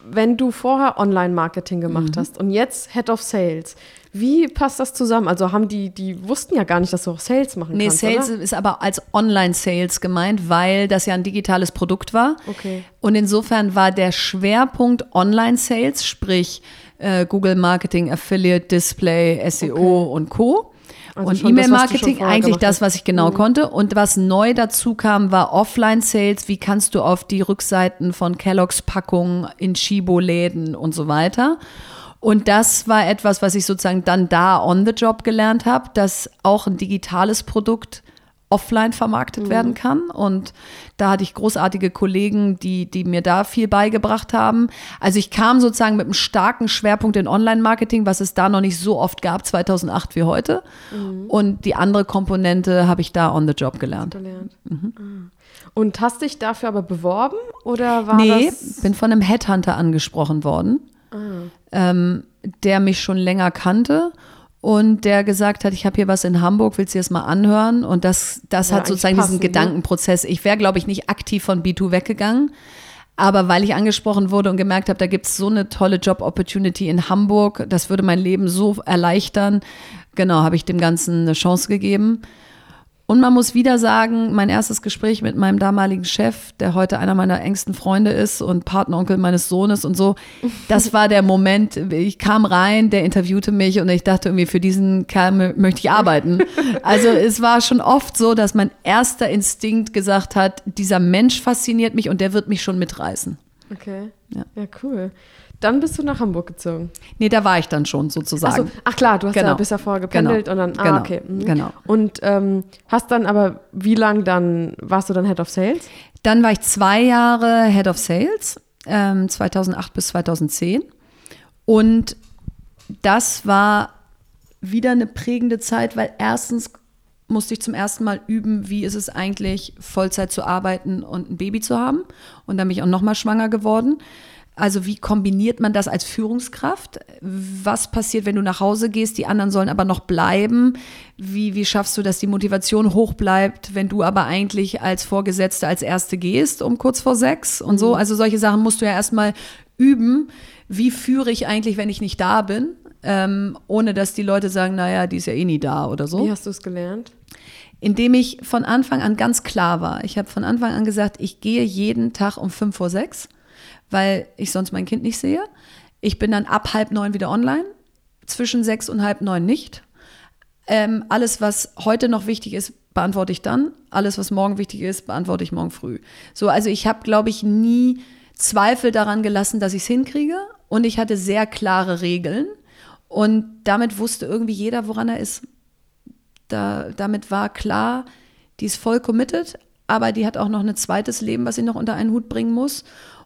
wenn du vorher Online-Marketing gemacht Mhm. hast und jetzt Head of Sales, wie passt das zusammen? Also haben die, die wussten ja gar nicht, dass du auch Sales machen Nee, kannst, Sales oder? ist aber als Online-Sales gemeint, weil das ja ein digitales Produkt war. Okay. Und insofern war der Schwerpunkt Online-Sales, sprich äh, Google Marketing, Affiliate, Display, SEO und Co. Also und E-Mail-Marketing eigentlich das, was ich genau konnte. Und was neu dazu kam, war Offline-Sales. Wie kannst du auf die Rückseiten von Kelloggs Packungen in Chibo-Läden und so weiter. Und das war etwas, was ich sozusagen dann da on the job gelernt habe, dass auch ein digitales Produkt offline vermarktet werden kann. Und da hatte ich großartige Kollegen, die, die mir da viel beigebracht haben. Also ich kam sozusagen mit einem starken Schwerpunkt in Online-Marketing, was es da noch nicht so oft gab, 2008 wie heute. Und die andere Komponente habe ich da on the job gelernt. Mhm. Ah. Und hast dich dafür aber beworben oder war Nee, das? bin von einem Headhunter angesprochen worden, ähm, der mich schon länger kannte und der gesagt hat, ich habe hier was in Hamburg, willst du das mal anhören? Und das, das Ja, hat sozusagen eigentlich diesen ne? Gedankenprozess. Ich wäre, glaube ich, nicht aktiv von B2 weggegangen. Aber weil ich angesprochen wurde und gemerkt habe, da gibt es so eine tolle Job-Opportunity in Hamburg, das würde mein Leben so erleichtern, genau, habe ich dem Ganzen eine Chance gegeben. Und man muss wieder sagen, mein erstes Gespräch mit meinem damaligen Chef, der heute einer meiner engsten Freunde ist und Partneronkel meines Sohnes und so, das war der Moment, ich kam rein, der interviewte mich und ich dachte irgendwie, für diesen Kerl mö- möchte ich arbeiten. Also es war schon oft so, dass mein erster Instinkt gesagt hat, dieser Mensch fasziniert mich und der wird mich schon mitreißen. Okay. Ja. Ja. cool. Dann bist du nach Hamburg gezogen. Nee, da war ich dann schon Ach, so. sozusagen. Ach klar, du hast ja Genau. bis ja vorher gependelt Genau. und dann, ah, Genau. okay. mhm. Genau. Und ähm, hast dann aber, wie lang dann, warst du dann Head of Sales? Dann war ich zwei Jahre Head of Sales, ähm, 2008 bis 2010. Und das war wieder eine prägende Zeit, weil erstens musste ich zum ersten Mal üben, wie ist es eigentlich, Vollzeit zu arbeiten und ein Baby zu haben. Und dann bin ich auch nochmal schwanger geworden. Also wie kombiniert man das als Führungskraft? Was passiert, wenn du nach Hause gehst, die anderen sollen aber noch bleiben? Wie, wie schaffst du, dass die Motivation hoch bleibt, wenn du aber eigentlich als Vorgesetzte als Erste gehst um kurz vor sechs und so? Also solche Sachen musst du ja erstmal üben. Wie führe ich eigentlich, wenn ich nicht da bin? Ähm, ohne dass die Leute sagen, naja, die ist ja eh nie da oder so Wie hast du es gelernt? Indem ich von Anfang an ganz klar war. Ich habe von Anfang an gesagt, ich gehe jeden Tag um fünf vor sechs, weil ich sonst mein Kind nicht sehe. Ich bin dann ab halb neun wieder online, zwischen sechs und halb neun nicht. Ähm, alles, was heute noch wichtig ist, beantworte ich dann. Alles, was morgen wichtig ist, beantworte ich morgen früh. So, also ich habe, glaube ich, nie Zweifel daran gelassen, dass ich es hinkriege. Und ich hatte sehr klare Regeln. Und damit wusste irgendwie jeder, woran er ist da, damit war klar, die ist voll committed, aber die hat auch noch ein zweites Leben, was sie noch unter einen Hut bringen muss.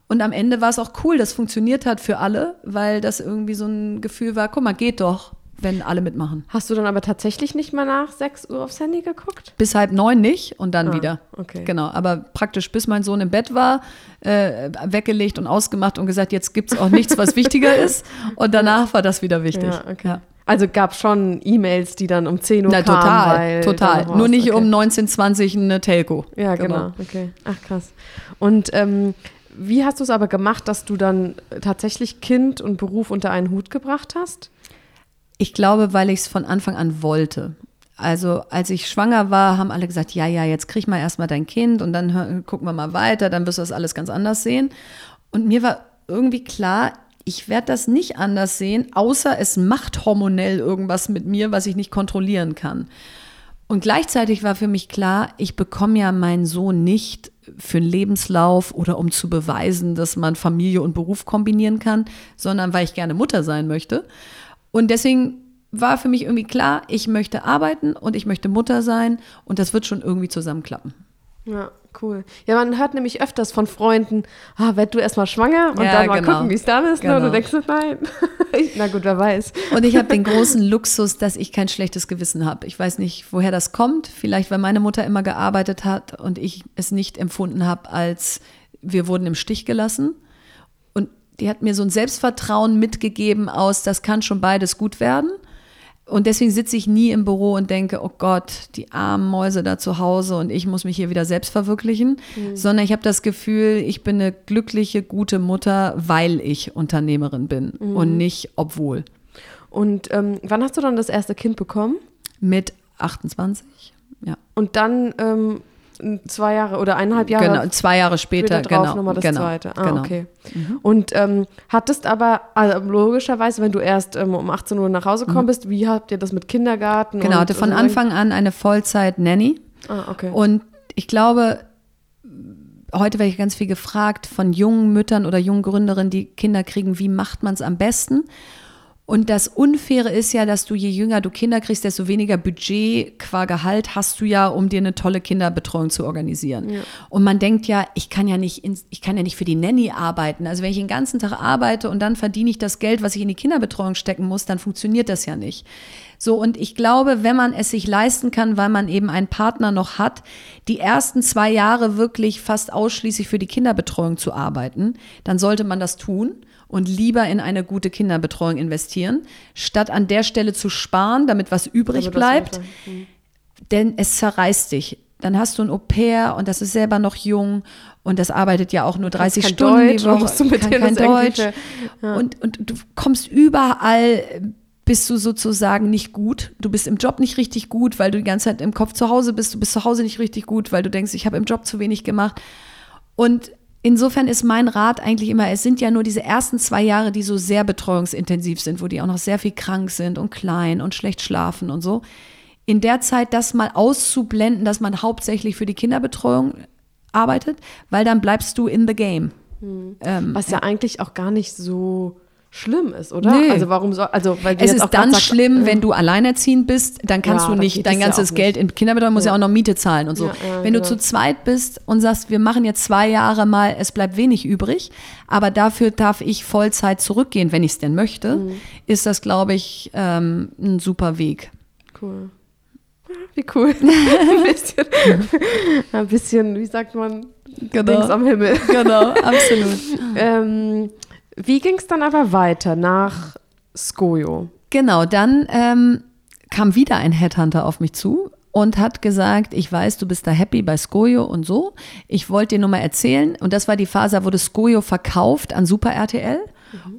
Und am Ende war es auch cool, das funktioniert hat für alle, weil das irgendwie so ein Gefühl war, guck mal, geht doch, wenn alle mitmachen. Hast du dann aber tatsächlich nicht mal nach 6 Uhr aufs Handy geguckt? Bis halb neun nicht und dann Ah, wieder. okay. Genau, aber praktisch bis mein Sohn im Bett war, äh, weggelegt und ausgemacht und gesagt, jetzt gibt es auch nichts, was wichtiger [LAUGHS] ist. Und danach war das wieder wichtig. Ja, okay. Ja. Also gab schon E-Mails, die dann um 10 Uhr Na, kamen. total, total. Nur nicht okay. um 1920 eine Telco. Ja, genau. Okay. Ach krass. Und ähm, wie hast du es aber gemacht, dass du dann tatsächlich Kind und Beruf unter einen Hut gebracht hast? Ich glaube, weil ich es von Anfang an wollte. Also als ich schwanger war, haben alle gesagt, ja, ja, jetzt krieg mal erstmal dein Kind und dann gucken wir mal weiter, dann wirst du das alles ganz anders sehen. Und mir war irgendwie klar, ich werde das nicht anders sehen, außer es macht hormonell irgendwas mit mir, was ich nicht kontrollieren kann. Und gleichzeitig war für mich klar, ich bekomme ja meinen Sohn nicht für einen Lebenslauf oder um zu beweisen, dass man Familie und Beruf kombinieren kann, sondern weil ich gerne Mutter sein möchte. Und deswegen war für mich irgendwie klar, ich möchte arbeiten und ich möchte Mutter sein und das wird schon irgendwie zusammenklappen. Ja, cool. Ja, man hört nämlich öfters von Freunden, ah, werd du erstmal schwanger und Ja, dann mal genau. gucken, wie es dann ist. Ne? Und du Genau. denkst, nein. [LAUGHS] Na gut, wer weiß. Und ich habe den großen Luxus, dass ich kein schlechtes Gewissen habe. Ich weiß nicht, woher das kommt. Vielleicht, weil meine Mutter immer gearbeitet hat und ich es nicht empfunden habe, als wir wurden im Stich gelassen. Und die hat mir so ein Selbstvertrauen mitgegeben aus, das kann schon beides gut werden. Und deswegen sitze ich nie im Büro und denke, oh Gott, die armen Mäuse da zu Hause und ich muss mich hier wieder selbst verwirklichen, sondern ich habe das Gefühl, ich bin eine glückliche, gute Mutter, weil ich Unternehmerin bin und nicht obwohl. Und ähm, wann hast du dann das erste Kind bekommen? Mit 28, ja. Und dann ähm, zwei Jahre oder eineinhalb Jahre. Genau, zwei Jahre später, später drauf genau. nochmal das genau, zweite. Ah, genau. okay. Und ähm, hattest aber also logischerweise, wenn du erst ähm, um 18 Uhr nach Hause gekommen bist, wie habt ihr das mit Kindergarten? Genau, und hatte von? Anfang an eine Vollzeit-Nanny. Ah, okay. Und ich glaube, heute werde ich ganz viel gefragt von jungen Müttern oder jungen Gründerinnen, die Kinder kriegen, wie macht man es am besten? Und das Unfaire ist ja, dass du je jünger du Kinder kriegst, desto weniger Budget qua Gehalt hast du ja, um dir eine tolle Kinderbetreuung zu organisieren. Und man denkt ja, ich kann ja nicht, ich kann ja nicht für die Nanny arbeiten. Also wenn ich den ganzen Tag arbeite und dann verdiene ich das Geld, was ich in die Kinderbetreuung stecken muss, dann funktioniert das ja nicht. So, und ich glaube, wenn man es sich leisten kann, weil man eben einen Partner noch hat, die ersten zwei Jahre wirklich fast ausschließlich für die Kinderbetreuung zu arbeiten, dann sollte man das tun und lieber in eine gute Kinderbetreuung investieren, statt an der Stelle zu sparen, damit was übrig Damit bleibt. bleibt. Denn es zerreißt dich. Dann hast du ein Au-pair und das ist selber noch jung und das arbeitet ja auch nur 30 kein Stunden Deutsch, die Woche. du mit kann kein Deutsch. Ja. Und, und du kommst überall, bist du sozusagen nicht gut. Du bist im Job nicht richtig gut, weil du die ganze Zeit im Kopf zu Hause bist. Du bist zu Hause nicht richtig gut, weil du denkst, ich habe im Job zu wenig gemacht. Und insofern ist mein Rat eigentlich immer, es sind ja nur diese ersten zwei Jahre, die so sehr betreuungsintensiv sind, wo die auch noch sehr viel krank sind und klein und schlecht schlafen und so. In der Zeit das mal auszublenden, dass man hauptsächlich für die Kinderbetreuung arbeitet, weil dann bleibst du in the game. Ähm, Was ja eigentlich auch gar nicht so schlimm ist, oder? Nee. Also warum soll, also weil Es ist dann sagst, schlimm, äh, wenn du alleinerziehend bist, dann kannst Ja, du nicht dein es ja ganzes auch Geld nicht. in Kinderbetreuung, musst ja. Ja. auch noch Miete zahlen und so. Ja, ja, wenn du genau. zu zweit bist und sagst, wir machen jetzt zwei Jahre mal, es bleibt wenig übrig, aber dafür darf ich Vollzeit zurückgehen, wenn ich es denn möchte, Mhm. ist das, glaube ich, ähm, ein super Weg. Cool. Ja, Wie cool. [LAUGHS] ein, bisschen, ein bisschen, wie sagt man, links am Himmel. Genau, absolut. [LAUGHS] Ähm, wie ging es dann aber weiter nach Skojo? Genau, dann ähm, kam wieder ein Headhunter auf mich zu und hat gesagt, ich weiß, du bist da happy bei Skojo und so. Ich wollte dir nur mal erzählen. Und das war die Phase, da wurde Skojo verkauft an Super RTL.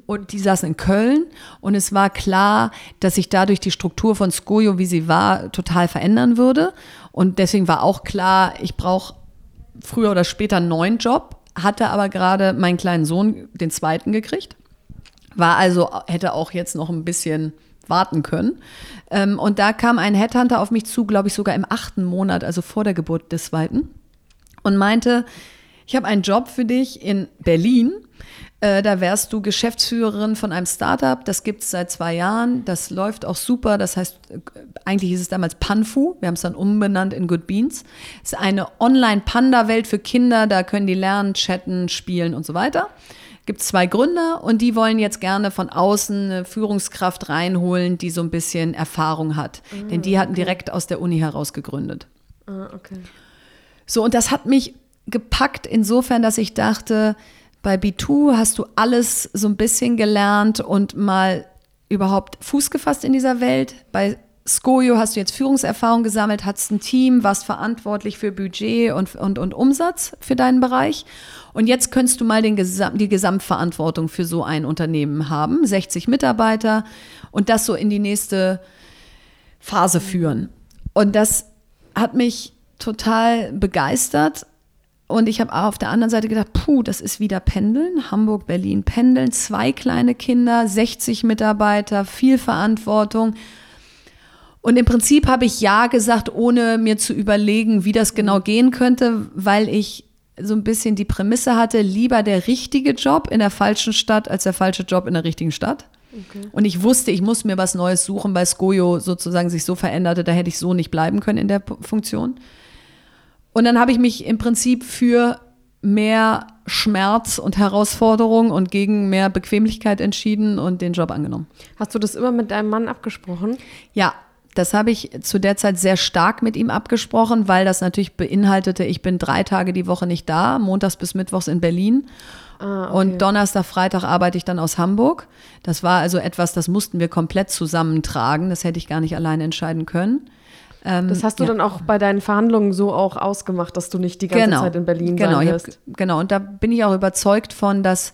Und die saßen in Köln und es war klar, dass sich dadurch die Struktur von Skojo, wie sie war, total verändern würde. Und deswegen war auch klar, ich brauche früher oder später einen neuen Job, hatte aber gerade meinen kleinen Sohn, den zweiten, gekriegt. War also, hätte auch jetzt noch ein bisschen warten können. Ähm, und da kam ein Headhunter auf mich zu, glaube ich sogar im achten Monat, also vor der Geburt des zweiten, und meinte, ich habe einen Job für dich in Berlin. Äh, da wärst du Geschäftsführerin von einem Startup. Das gibt es seit zwei Jahren. Das läuft auch super. Das heißt, äh, eigentlich hieß es damals Panfu. Wir haben es dann umbenannt in Good Beans. Es ist eine Online-Panda-Welt für Kinder. Da können die lernen, chatten, spielen und so weiter. Gibt zwei Gründer und die wollen jetzt gerne von außen eine Führungskraft reinholen, die so ein bisschen Erfahrung hat. Denn die hatten direkt aus der Uni heraus gegründet. Ah, okay. So, und das hat mich gepackt insofern, dass ich dachte, bei B2 hast du alles so ein bisschen gelernt und mal überhaupt Fuß gefasst in dieser Welt. Bei Skojo hast du jetzt Führungserfahrung gesammelt, hattest ein Team, warst verantwortlich für Budget und, und, und Umsatz für deinen Bereich. Und jetzt könntest du mal den Gesam die Gesamtverantwortung für so ein Unternehmen haben, 60 Mitarbeiter und das so in die nächste Phase führen. Und das hat mich total begeistert. Und ich habe auf der anderen Seite gedacht, puh, das ist wieder Pendeln, Hamburg, Berlin, Pendeln, zwei kleine Kinder, 60 Mitarbeiter, viel Verantwortung. Und im Prinzip habe ich Ja gesagt, ohne mir zu überlegen, wie das genau gehen könnte, weil ich so ein bisschen die Prämisse hatte, lieber der richtige Job in der falschen Stadt als der falsche Job in der richtigen Stadt. Und ich wusste, ich muss mir was Neues suchen, weil Skojo sozusagen sich so veränderte, da hätte ich so nicht bleiben können in der Funktion. Und dann habe ich mich im Prinzip für mehr Schmerz und Herausforderung und gegen mehr Bequemlichkeit entschieden und den Job angenommen. Hast du das immer mit deinem Mann abgesprochen? Ja, das habe ich zu der Zeit sehr stark mit ihm abgesprochen, weil das natürlich beinhaltete, ich bin drei Tage die Woche nicht da, montags bis mittwochs in Berlin. Ah, okay. Und Donnerstag, Freitag arbeite ich dann aus Hamburg. Das war also etwas, das mussten wir komplett zusammentragen. Das hätte ich gar nicht alleine entscheiden können. Ähm, Das hast du ja. dann auch bei deinen Verhandlungen so auch ausgemacht, dass du nicht die ganze Zeit in Berlin genau, sein wirst. genau, und da bin ich auch überzeugt von, dass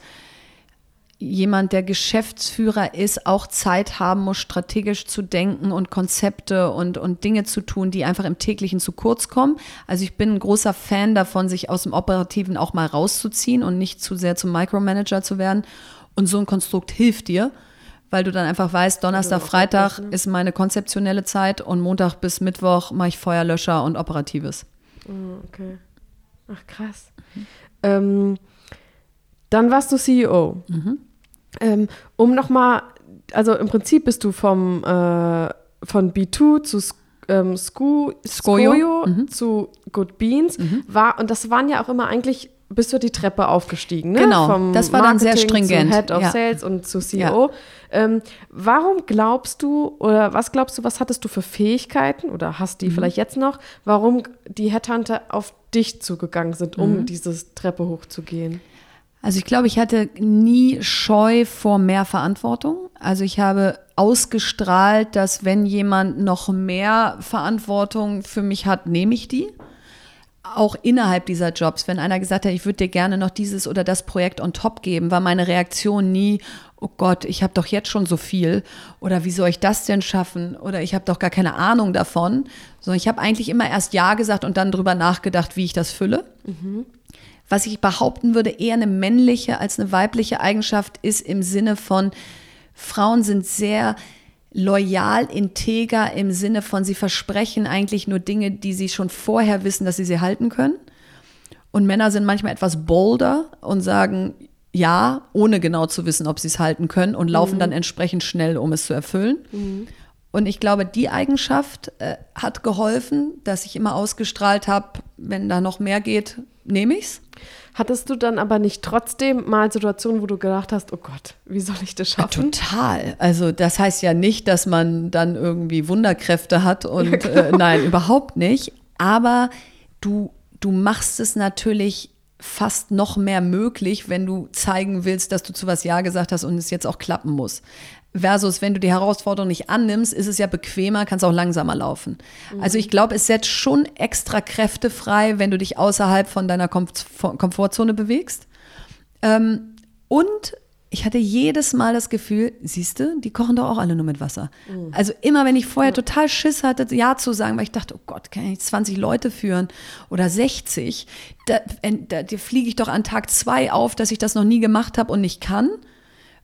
jemand, der Geschäftsführer ist, auch Zeit haben muss, strategisch zu denken und Konzepte und, und Dinge zu tun, die einfach im täglichen zu kurz kommen. Also ich bin ein großer Fan davon, sich aus dem Operativen auch mal rauszuziehen und nicht zu sehr zum Micromanager zu werden. Und so ein Konstrukt hilft dir, weil du dann einfach weißt, Donnerstag, Freitag ne? ist meine konzeptionelle Zeit und Montag bis Mittwoch mache ich Feuerlöscher und Operatives. Oh, okay. Ach krass. Mhm. Ähm, dann warst du CEO. Mhm. Ähm, um nochmal, also im Prinzip bist du vom, äh, von B2 zu ähm, Skoyo mhm. zu Good Beans. Mhm. War, und das waren ja auch immer eigentlich bist du die Treppe aufgestiegen, ne? Genau, Vom das war Marketing dann sehr stringent. Zu Head of ja. Sales und zu CEO. Ja. Ähm, warum glaubst du oder was glaubst du, was hattest du für Fähigkeiten oder hast die mhm. vielleicht jetzt noch, warum die Headhunter auf dich zugegangen sind, um mhm. diese Treppe hochzugehen? Also ich glaube, ich hatte nie Scheu vor mehr Verantwortung. Also ich habe ausgestrahlt, dass wenn jemand noch mehr Verantwortung für mich hat, nehme ich die. Auch innerhalb dieser Jobs, wenn einer gesagt hat, ich würde dir gerne noch dieses oder das Projekt on top geben, war meine Reaktion nie, oh Gott, ich habe doch jetzt schon so viel oder wie soll ich das denn schaffen oder ich habe doch gar keine Ahnung davon. So, ich habe eigentlich immer erst Ja gesagt und dann drüber nachgedacht, wie ich das fülle. Mhm was ich behaupten würde, eher eine männliche als eine weibliche Eigenschaft ist im Sinne von, Frauen sind sehr loyal, integer im Sinne von, sie versprechen eigentlich nur Dinge, die sie schon vorher wissen, dass sie sie halten können. Und Männer sind manchmal etwas bolder und sagen ja, ohne genau zu wissen, ob sie es halten können und laufen mhm. dann entsprechend schnell, um es zu erfüllen. Mhm. Und ich glaube, die Eigenschaft äh, hat geholfen, dass ich immer ausgestrahlt habe, wenn da noch mehr geht, nehme ich's. Hattest du dann aber nicht trotzdem mal Situationen, wo du gedacht hast, oh Gott, wie soll ich das schaffen? total. Also das heißt ja nicht, dass man dann irgendwie Wunderkräfte hat und ja, äh, nein, überhaupt nicht. Aber du, du machst es natürlich fast noch mehr möglich, wenn du zeigen willst, dass du zu was Ja gesagt hast und es jetzt auch klappen muss. Versus, wenn du die Herausforderung nicht annimmst, ist es ja bequemer, kannst auch langsamer laufen. Mhm. Also ich glaube, es setzt schon extra Kräfte frei, wenn du dich außerhalb von deiner Komfortzone bewegst. Ähm, und ich hatte jedes Mal das Gefühl, siehst du, die kochen doch auch alle nur mit Wasser. Mhm. Also immer, wenn ich vorher total Schiss hatte, Ja zu sagen, weil ich dachte, oh Gott, kann ich 20 Leute führen oder 60, da, da, da fliege ich doch an Tag zwei auf, dass ich das noch nie gemacht habe und nicht kann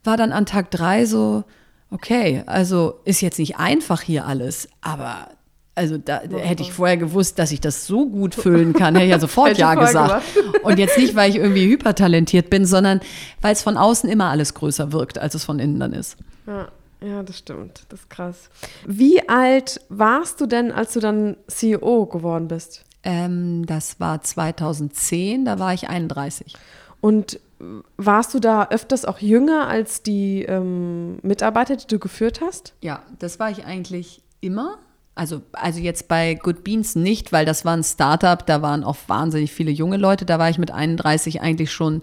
war dann an Tag drei so, okay, also ist jetzt nicht einfach hier alles, aber also da hätte ich vorher gewusst, dass ich das so gut [LAUGHS] füllen kann, hätte ich ja sofort Ja gesagt. [LAUGHS] Und jetzt nicht, weil ich irgendwie hypertalentiert bin, sondern weil es von außen immer alles größer wirkt, als es von innen dann ist. Ja. Ja, das stimmt. Das ist krass. Wie alt warst du denn, als du dann CEO geworden bist? Ähm, das war 2010, da war ich 31. Und warst du da öfters auch jünger als die ähm, Mitarbeiter, die du geführt hast? Ja, das war ich eigentlich immer. Also, also jetzt bei Good Beans nicht, weil das war ein Startup, da waren auch wahnsinnig viele junge Leute. Da war ich mit 31 eigentlich schon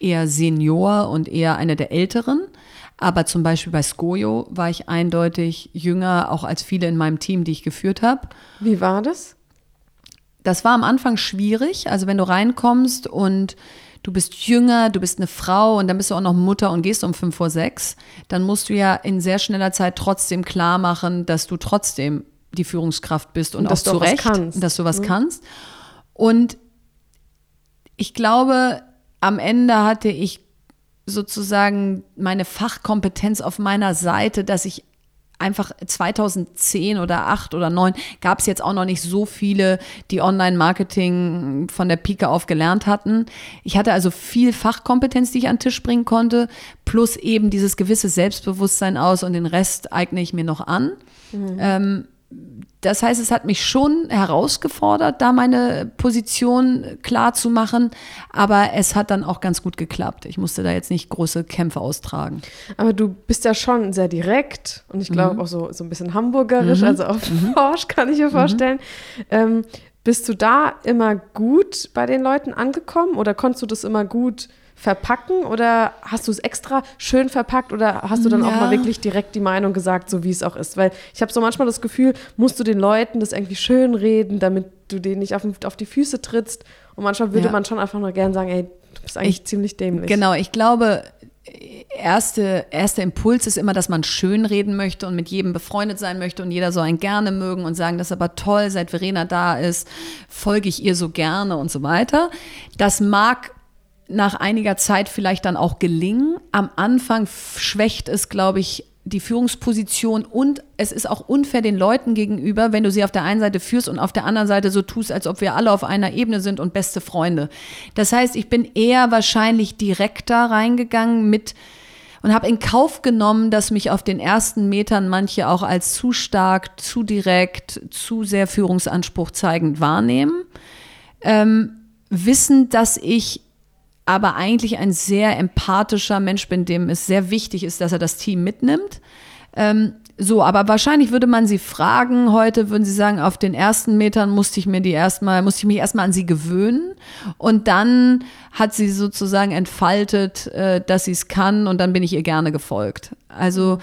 eher Senior und eher eine der Älteren. Aber zum Beispiel bei Skojo war ich eindeutig jünger, auch als viele in meinem Team, die ich geführt habe. Wie war das? Das war am Anfang schwierig. Also wenn du reinkommst und du bist jünger, du bist eine Frau und dann bist du auch noch Mutter und gehst um fünf vor sechs, dann musst du ja in sehr schneller Zeit trotzdem klar machen, dass du trotzdem die Führungskraft bist und, und auch zu Recht, dass du was mhm. kannst. Und ich glaube, am Ende hatte ich sozusagen meine Fachkompetenz auf meiner Seite, dass ich einfach 2010 oder 8 oder 9 gab es jetzt auch noch nicht so viele, die Online-Marketing von der Pike auf gelernt hatten. Ich hatte also viel Fachkompetenz, die ich an den Tisch bringen konnte, plus eben dieses gewisse Selbstbewusstsein aus und den Rest eigne ich mir noch an. Mhm. Ähm, das heißt, es hat mich schon herausgefordert, da meine Position klar zu machen, aber es hat dann auch ganz gut geklappt. Ich musste da jetzt nicht große Kämpfe austragen. Aber du bist ja schon sehr direkt und ich glaube mhm. auch so, so ein bisschen hamburgerisch, mhm. also auf mhm. [LAUGHS] Forsch kann ich mir vorstellen. Mhm. Ähm, bist du da immer gut bei den Leuten angekommen oder konntest du das immer gut verpacken oder hast du es extra schön verpackt oder hast du dann ja. auch mal wirklich direkt die Meinung gesagt, so wie es auch ist? Weil ich habe so manchmal das Gefühl, musst du den Leuten das irgendwie schön reden, damit du denen nicht auf, auf die Füße trittst. Und manchmal würde ja. man schon einfach nur gern sagen, ey, du bist eigentlich ich, ziemlich dämlich. Genau, ich glaube, erste, erste Impuls ist immer, dass man schön reden möchte und mit jedem befreundet sein möchte und jeder soll einen gerne mögen und sagen, das ist aber toll, seit Verena da ist, folge ich ihr so gerne und so weiter. Das mag nach einiger Zeit vielleicht dann auch gelingen. Am Anfang schwächt es, glaube ich, die Führungsposition und es ist auch unfair den Leuten gegenüber, wenn du sie auf der einen Seite führst und auf der anderen Seite so tust, als ob wir alle auf einer Ebene sind und beste Freunde. Das heißt, ich bin eher wahrscheinlich direkter reingegangen mit und habe in Kauf genommen, dass mich auf den ersten Metern manche auch als zu stark, zu direkt, zu sehr Führungsanspruch zeigend wahrnehmen. Ähm, wissen, dass ich aber eigentlich ein sehr empathischer Mensch bin, dem es sehr wichtig ist, dass er das Team mitnimmt. Ähm, so, aber wahrscheinlich würde man sie fragen heute, würden sie sagen, auf den ersten Metern musste ich mir die erstmal, musste ich mich erstmal an sie gewöhnen. Und dann hat sie sozusagen entfaltet, äh, dass sie es kann und dann bin ich ihr gerne gefolgt. Also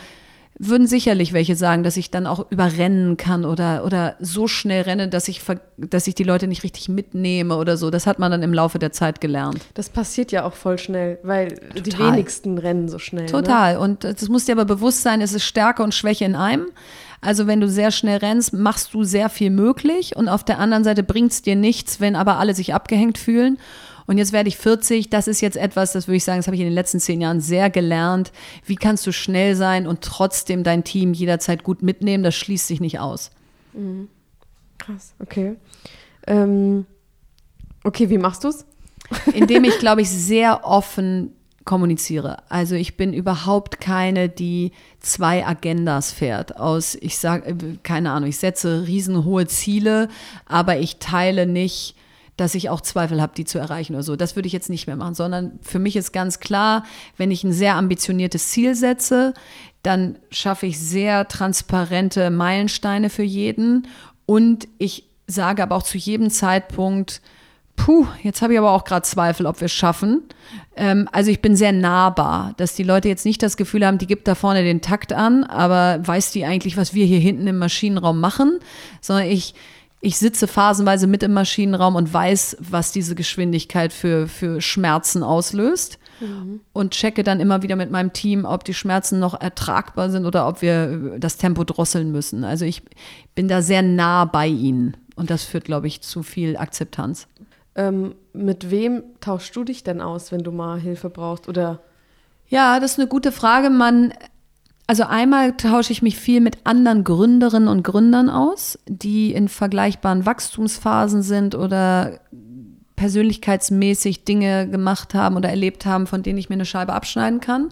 würden sicherlich welche sagen, dass ich dann auch überrennen kann oder, oder so schnell renne, dass ich, dass ich die Leute nicht richtig mitnehme oder so. Das hat man dann im Laufe der Zeit gelernt. Das passiert ja auch voll schnell, weil Total. die wenigsten rennen so schnell. Ne? Total. Ne? Und das muss dir aber bewusst sein, es ist Stärke und Schwäche in einem. Also wenn du sehr schnell rennst, machst du sehr viel möglich und auf der anderen Seite bringt es dir nichts, wenn aber alle sich abgehängt fühlen. Und jetzt werde ich 40. Das ist jetzt etwas, das würde ich sagen, das habe ich in den letzten zehn Jahren sehr gelernt. Wie kannst du schnell sein und trotzdem dein Team jederzeit gut mitnehmen? Das schließt sich nicht aus. Mhm. Krass, okay. Ähm, okay, wie machst du es? [LAUGHS] Indem ich, glaube ich, sehr offen kommuniziere. Also ich bin überhaupt keine, die zwei Agendas fährt. Aus, ich sage, keine Ahnung, ich setze riesenhohe Ziele, aber ich teile nicht dass ich auch Zweifel habe, die zu erreichen oder so. Das würde ich jetzt nicht mehr machen, sondern für mich ist ganz klar, wenn ich ein sehr ambitioniertes Ziel setze, dann schaffe ich sehr transparente Meilensteine für jeden und ich sage aber auch zu jedem Zeitpunkt, puh, jetzt habe ich aber auch gerade Zweifel, ob wir es schaffen. Ähm, also ich bin sehr nahbar, dass die Leute jetzt nicht das Gefühl haben, die gibt da vorne den Takt an, aber weiß die eigentlich, was wir hier hinten im Maschinenraum machen, sondern ich ich sitze phasenweise mit im Maschinenraum und weiß, was diese Geschwindigkeit für, für Schmerzen auslöst. Mhm. Und checke dann immer wieder mit meinem Team, ob die Schmerzen noch ertragbar sind oder ob wir das Tempo drosseln müssen. Also ich bin da sehr nah bei ihnen. Und das führt, glaube ich, zu viel Akzeptanz. Ähm, mit wem tauschst du dich denn aus, wenn du mal Hilfe brauchst? Oder? Ja, das ist eine gute Frage. Man also einmal tausche ich mich viel mit anderen Gründerinnen und Gründern aus, die in vergleichbaren Wachstumsphasen sind oder persönlichkeitsmäßig Dinge gemacht haben oder erlebt haben, von denen ich mir eine Scheibe abschneiden kann.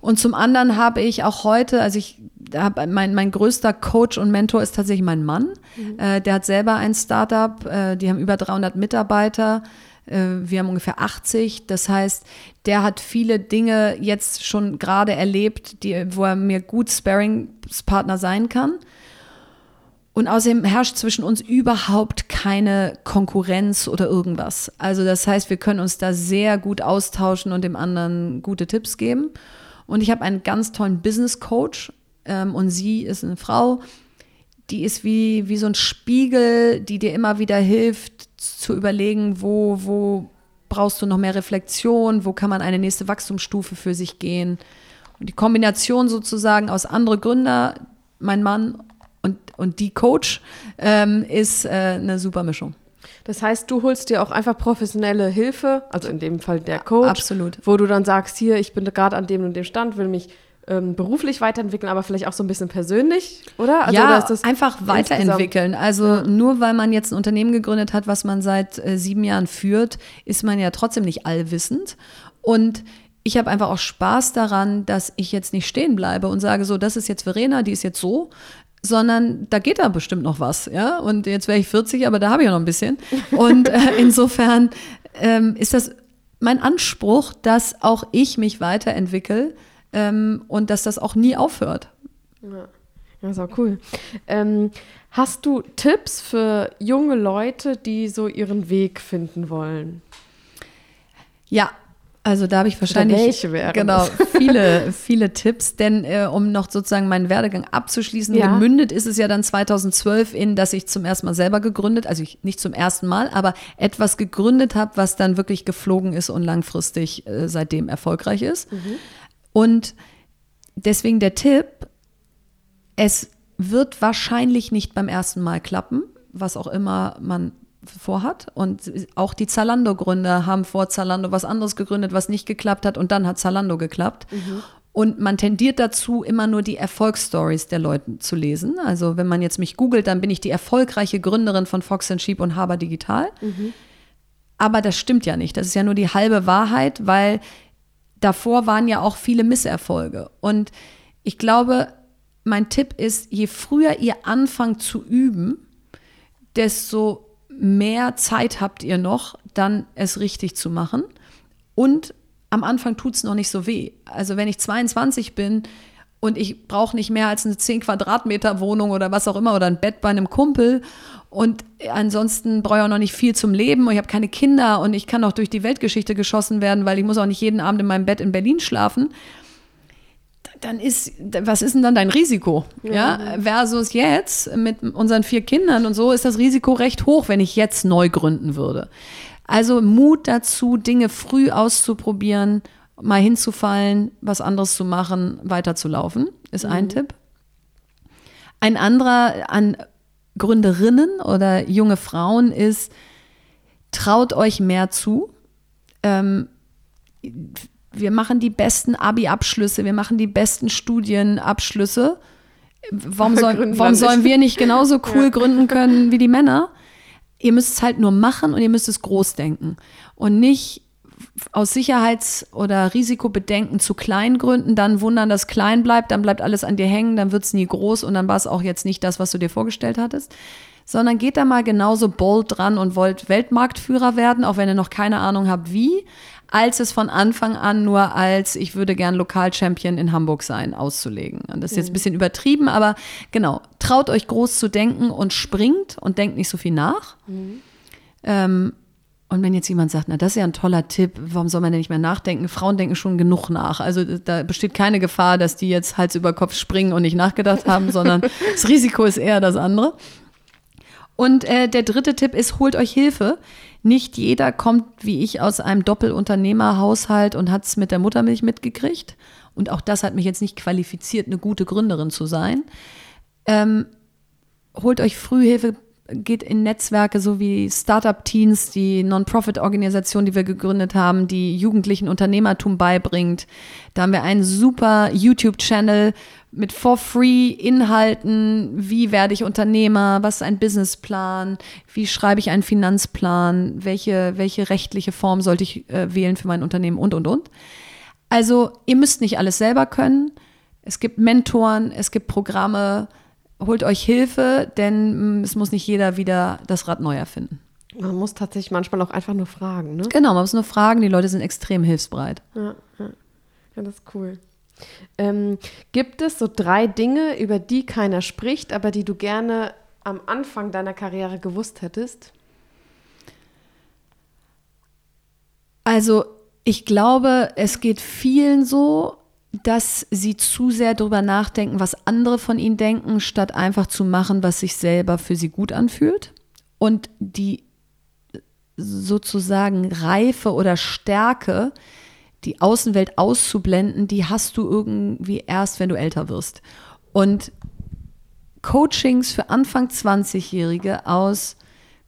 Und zum anderen habe ich auch heute, also ich habe mein, mein größter Coach und Mentor ist tatsächlich mein Mann. Mhm. Äh, der hat selber ein Startup, äh, die haben über 300 Mitarbeiter. Äh, wir haben ungefähr 80. Das heißt, der hat viele Dinge jetzt schon gerade erlebt, die, wo er mir gut Sparringspartner sein kann. Und außerdem herrscht zwischen uns überhaupt keine Konkurrenz oder irgendwas. Also das heißt, wir können uns da sehr gut austauschen und dem anderen gute Tipps geben. Und ich habe einen ganz tollen Business Coach ähm, und sie ist eine Frau, die ist wie, wie so ein Spiegel, die dir immer wieder hilft zu überlegen, wo, wo brauchst du noch mehr Reflexion, wo kann man eine nächste Wachstumsstufe für sich gehen. Und die Kombination sozusagen aus andere Gründer, mein Mann und, und die Coach, ähm, ist äh, eine super Mischung. Das heißt, du holst dir auch einfach professionelle Hilfe, also in dem Fall der Coach, Absolut. wo du dann sagst, hier, ich bin gerade an dem und dem Stand, will mich ähm, beruflich weiterentwickeln, aber vielleicht auch so ein bisschen persönlich, oder? Also, ja, oder einfach weiterentwickeln. Also ja. nur weil man jetzt ein Unternehmen gegründet hat, was man seit äh, sieben Jahren führt, ist man ja trotzdem nicht allwissend. Und ich habe einfach auch Spaß daran, dass ich jetzt nicht stehen bleibe und sage so, das ist jetzt Verena, die ist jetzt so, sondern da geht da bestimmt noch was, ja. Und jetzt wäre ich 40, aber da habe ich ja noch ein bisschen. Und äh, [LAUGHS] insofern ähm, ist das mein Anspruch, dass auch ich mich weiterentwickle ähm, und dass das auch nie aufhört. Ja. Das ist auch cool. Ähm, hast du Tipps für junge Leute, die so ihren Weg finden wollen? Ja, Also da habe ich wahrscheinlich genau [LAUGHS] viele viele Tipps, denn äh, um noch sozusagen meinen Werdegang abzuschließen, Ja. gemündet ist es ja dann 2012 in, dass ich zum ersten Mal selber gegründet, also ich, nicht zum ersten Mal, aber etwas gegründet habe, was dann wirklich geflogen ist und langfristig äh, seitdem erfolgreich ist. Und deswegen der Tipp, es wird wahrscheinlich nicht beim ersten Mal klappen, was auch immer man vorhat. Und auch die Zalando-Gründer haben vor Zalando was anderes gegründet, was nicht geklappt hat. Und dann hat Zalando geklappt. Und man tendiert dazu, immer nur die Erfolgsstories der Leute zu lesen. Also wenn man jetzt mich googelt, dann bin ich die erfolgreiche Gründerin von Fox Sheep und Haber Digital. Aber das stimmt ja nicht. Das ist ja nur die halbe Wahrheit, weil davor waren ja auch viele Misserfolge. Und ich glaube, mein Tipp ist, je früher ihr anfangt zu üben, desto mehr Zeit habt ihr noch, dann es richtig zu machen. Und am Anfang tut es noch nicht so weh. Also wenn ich 22 bin und ich brauche nicht mehr als eine 10 Quadratmeter Wohnung oder was auch immer oder ein Bett bei einem Kumpel und ansonsten brauche ich auch noch nicht viel zum Leben und ich habe keine Kinder und ich kann auch durch die Weltgeschichte geschossen werden, weil ich muss auch nicht jeden Abend in meinem Bett in Berlin schlafen dann ist, was ist denn dann dein Risiko? Ja, versus jetzt mit unseren vier Kindern und so ist das Risiko recht hoch, wenn ich jetzt neu gründen würde. Also Mut dazu, Dinge früh auszuprobieren, mal hinzufallen, was anderes zu machen, weiterzulaufen, ist ein Tipp. Ein anderer an Gründerinnen oder junge Frauen ist, traut euch mehr zu. Ähm, wir machen die besten Abi-Abschlüsse, wir machen die besten Studienabschlüsse. Warum, soll, warum sollen wir nicht genauso [LAUGHS] cool Ja. gründen können wie die Männer? Ihr müsst es halt nur machen und ihr müsst es groß denken und nicht aus Sicherheits- oder Risikobedenken zu klein gründen, dann wundern, dass klein bleibt, dann bleibt alles an dir hängen, dann wird es nie groß und dann war es auch jetzt nicht das, was du dir vorgestellt hattest. Sondern geht da mal genauso bold dran und wollt Weltmarktführer werden, auch wenn ihr noch keine Ahnung habt, wie, als es von Anfang an nur als ich würde gern Lokalchampion in Hamburg sein, auszulegen. Und das ist jetzt ein bisschen übertrieben, aber genau, traut euch groß zu denken und springt und denkt nicht so viel nach. Ähm, und wenn jetzt jemand sagt, na, das ist ja ein toller Tipp, warum soll man denn nicht mehr nachdenken? Frauen denken schon genug nach. Also da besteht keine Gefahr, dass die jetzt Hals über Kopf springen und nicht nachgedacht haben, sondern [LAUGHS] das Risiko ist eher das andere. Und äh, der dritte Tipp ist, holt euch Hilfe. Nicht jeder kommt wie ich aus einem Doppelunternehmerhaushalt und hat es mit der Muttermilch mitgekriegt. Und auch das hat mich jetzt nicht qualifiziert, eine gute Gründerin zu sein. Ähm, holt euch Frühhilfe, geht in Netzwerke so wie Startup-Teens, die Non-Profit-Organisation, die wir gegründet haben, die Jugendlichen Unternehmertum beibringt. Da haben wir einen super YouTube-Channel mit for free Inhalten. Wie werde ich Unternehmer? Was ist ein Businessplan? Wie schreibe ich einen Finanzplan? Welche, welche rechtliche Form sollte ich äh, wählen für mein Unternehmen und, und, und. Also ihr müsst nicht alles selber können. Es gibt Mentoren, es gibt Programme. Holt euch Hilfe, denn mm, es muss nicht jeder wieder das Rad neu erfinden. Man muss tatsächlich manchmal auch einfach nur fragen, ne? Genau, man muss nur fragen, die Leute sind extrem hilfsbereit. Ja, ja. ja das ist cool. Ähm, gibt es so drei Dinge, über die keiner spricht, aber die du gerne am Anfang deiner Karriere gewusst hättest? Also ich glaube, es geht vielen so, dass sie zu sehr darüber nachdenken, was andere von ihnen denken, statt einfach zu machen, was sich selber für sie gut anfühlt. Und die sozusagen Reife oder Stärke, die Außenwelt auszublenden, die hast du irgendwie erst, wenn du älter wirst. Und Coachings für Anfang 20-Jährige aus,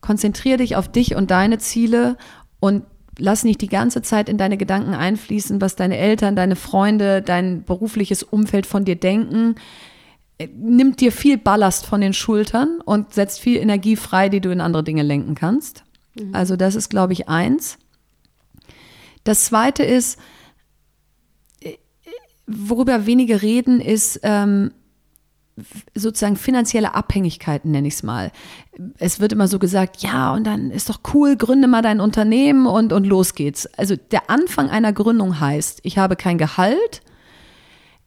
konzentriere dich auf dich und deine Ziele und lass nicht die ganze Zeit in deine Gedanken einfließen, was deine Eltern, deine Freunde, dein berufliches Umfeld von dir denken. Nimmt dir viel Ballast von den Schultern und setzt viel Energie frei, die du in andere Dinge lenken kannst. Also das ist, glaube ich, eins. Das zweite ist, worüber wenige reden, ist ähm, sozusagen finanzielle Abhängigkeiten, nenne ich es mal. Es wird immer so gesagt, ja, und dann ist doch cool, gründe mal dein Unternehmen und, und los geht's. Also der Anfang einer Gründung heißt, ich habe kein Gehalt,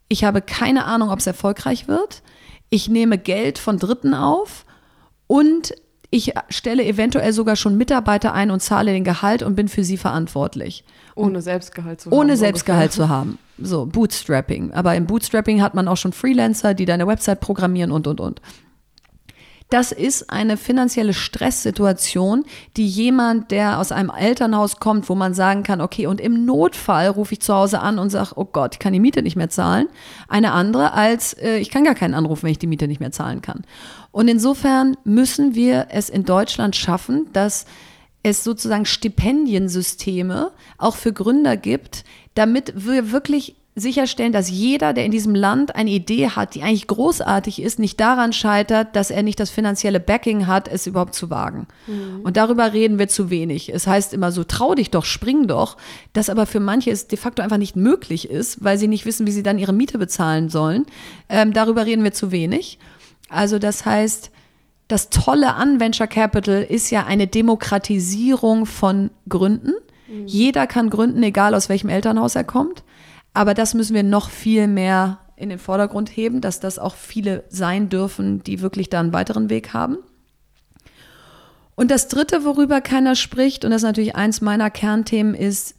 ich habe keine Ahnung, ob es erfolgreich wird, ich nehme Geld von Dritten auf und Ich stelle eventuell sogar schon Mitarbeiter ein und zahle den Gehalt und bin für sie verantwortlich. Ohne Selbstgehalt zu haben. Ohne Selbstgehalt ungefähr. zu haben. So, Bootstrapping. Aber im Bootstrapping hat man auch schon Freelancer, die deine Website programmieren und, und, und. Das ist eine finanzielle Stresssituation, die jemand, der aus einem Elternhaus kommt, wo man sagen kann, okay, und im Notfall rufe ich zu Hause an und sage, oh Gott, ich kann die Miete nicht mehr zahlen. Eine andere als, äh, ich kann gar keinen anrufen, wenn ich die Miete nicht mehr zahlen kann. Und insofern müssen wir es in Deutschland schaffen, dass es sozusagen Stipendiensysteme auch für Gründer gibt, damit wir wirklich sicherstellen, dass jeder, der in diesem Land eine Idee hat, die eigentlich großartig ist, nicht daran scheitert, dass er nicht das finanzielle Backing hat, es überhaupt zu wagen. Mhm. Und darüber reden wir zu wenig. Es heißt immer so, trau dich doch, spring doch, das aber für manche es de facto einfach nicht möglich ist, weil sie nicht wissen, wie sie dann ihre Miete bezahlen sollen. Ähm, darüber reden wir zu wenig. Also das heißt, das Tolle an Venture Capital ist ja eine Demokratisierung von Gründen. Mhm. Jeder kann gründen, egal aus welchem Elternhaus er kommt. Aber das müssen wir noch viel mehr in den Vordergrund heben, dass das auch viele sein dürfen, die wirklich da einen weiteren Weg haben. Und das Dritte, worüber keiner spricht, und das ist natürlich eins meiner Kernthemen, ist,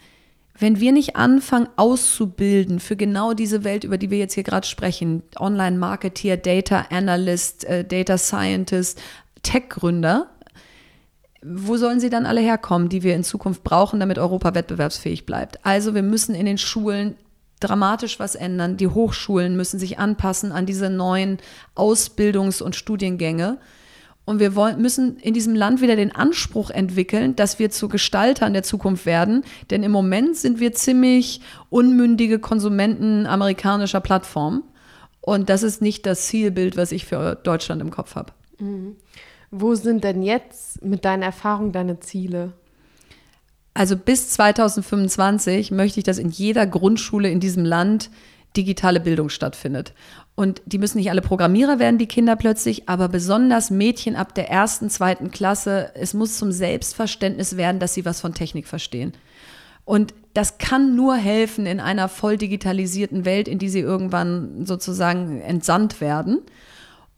wenn wir nicht anfangen auszubilden für genau diese Welt, über die wir jetzt hier gerade sprechen, Online-Marketeer, Data Analyst, äh, Data Scientist, Tech-Gründer, wo sollen sie dann alle herkommen, die wir in Zukunft brauchen, damit Europa wettbewerbsfähig bleibt? Also wir müssen in den Schulen dramatisch was ändern. Die Hochschulen müssen sich anpassen an diese neuen Ausbildungs- und Studiengänge. Und wir wollen, müssen in diesem Land wieder den Anspruch entwickeln, dass wir zu Gestaltern der Zukunft werden. Denn im Moment sind wir ziemlich unmündige Konsumenten amerikanischer Plattformen. Und das ist nicht das Zielbild, was ich für Deutschland im Kopf habe. Mhm. Wo sind denn jetzt mit deiner Erfahrung deine Ziele? Also bis 2025 möchte ich, dass in jeder Grundschule in diesem Land digitale Bildung stattfindet. Und die müssen nicht alle Programmierer werden, die Kinder plötzlich, aber besonders Mädchen ab der ersten, zweiten Klasse. Es muss zum Selbstverständnis werden, dass sie was von Technik verstehen. Und das kann nur helfen in einer voll digitalisierten Welt, in die sie irgendwann sozusagen entsandt werden.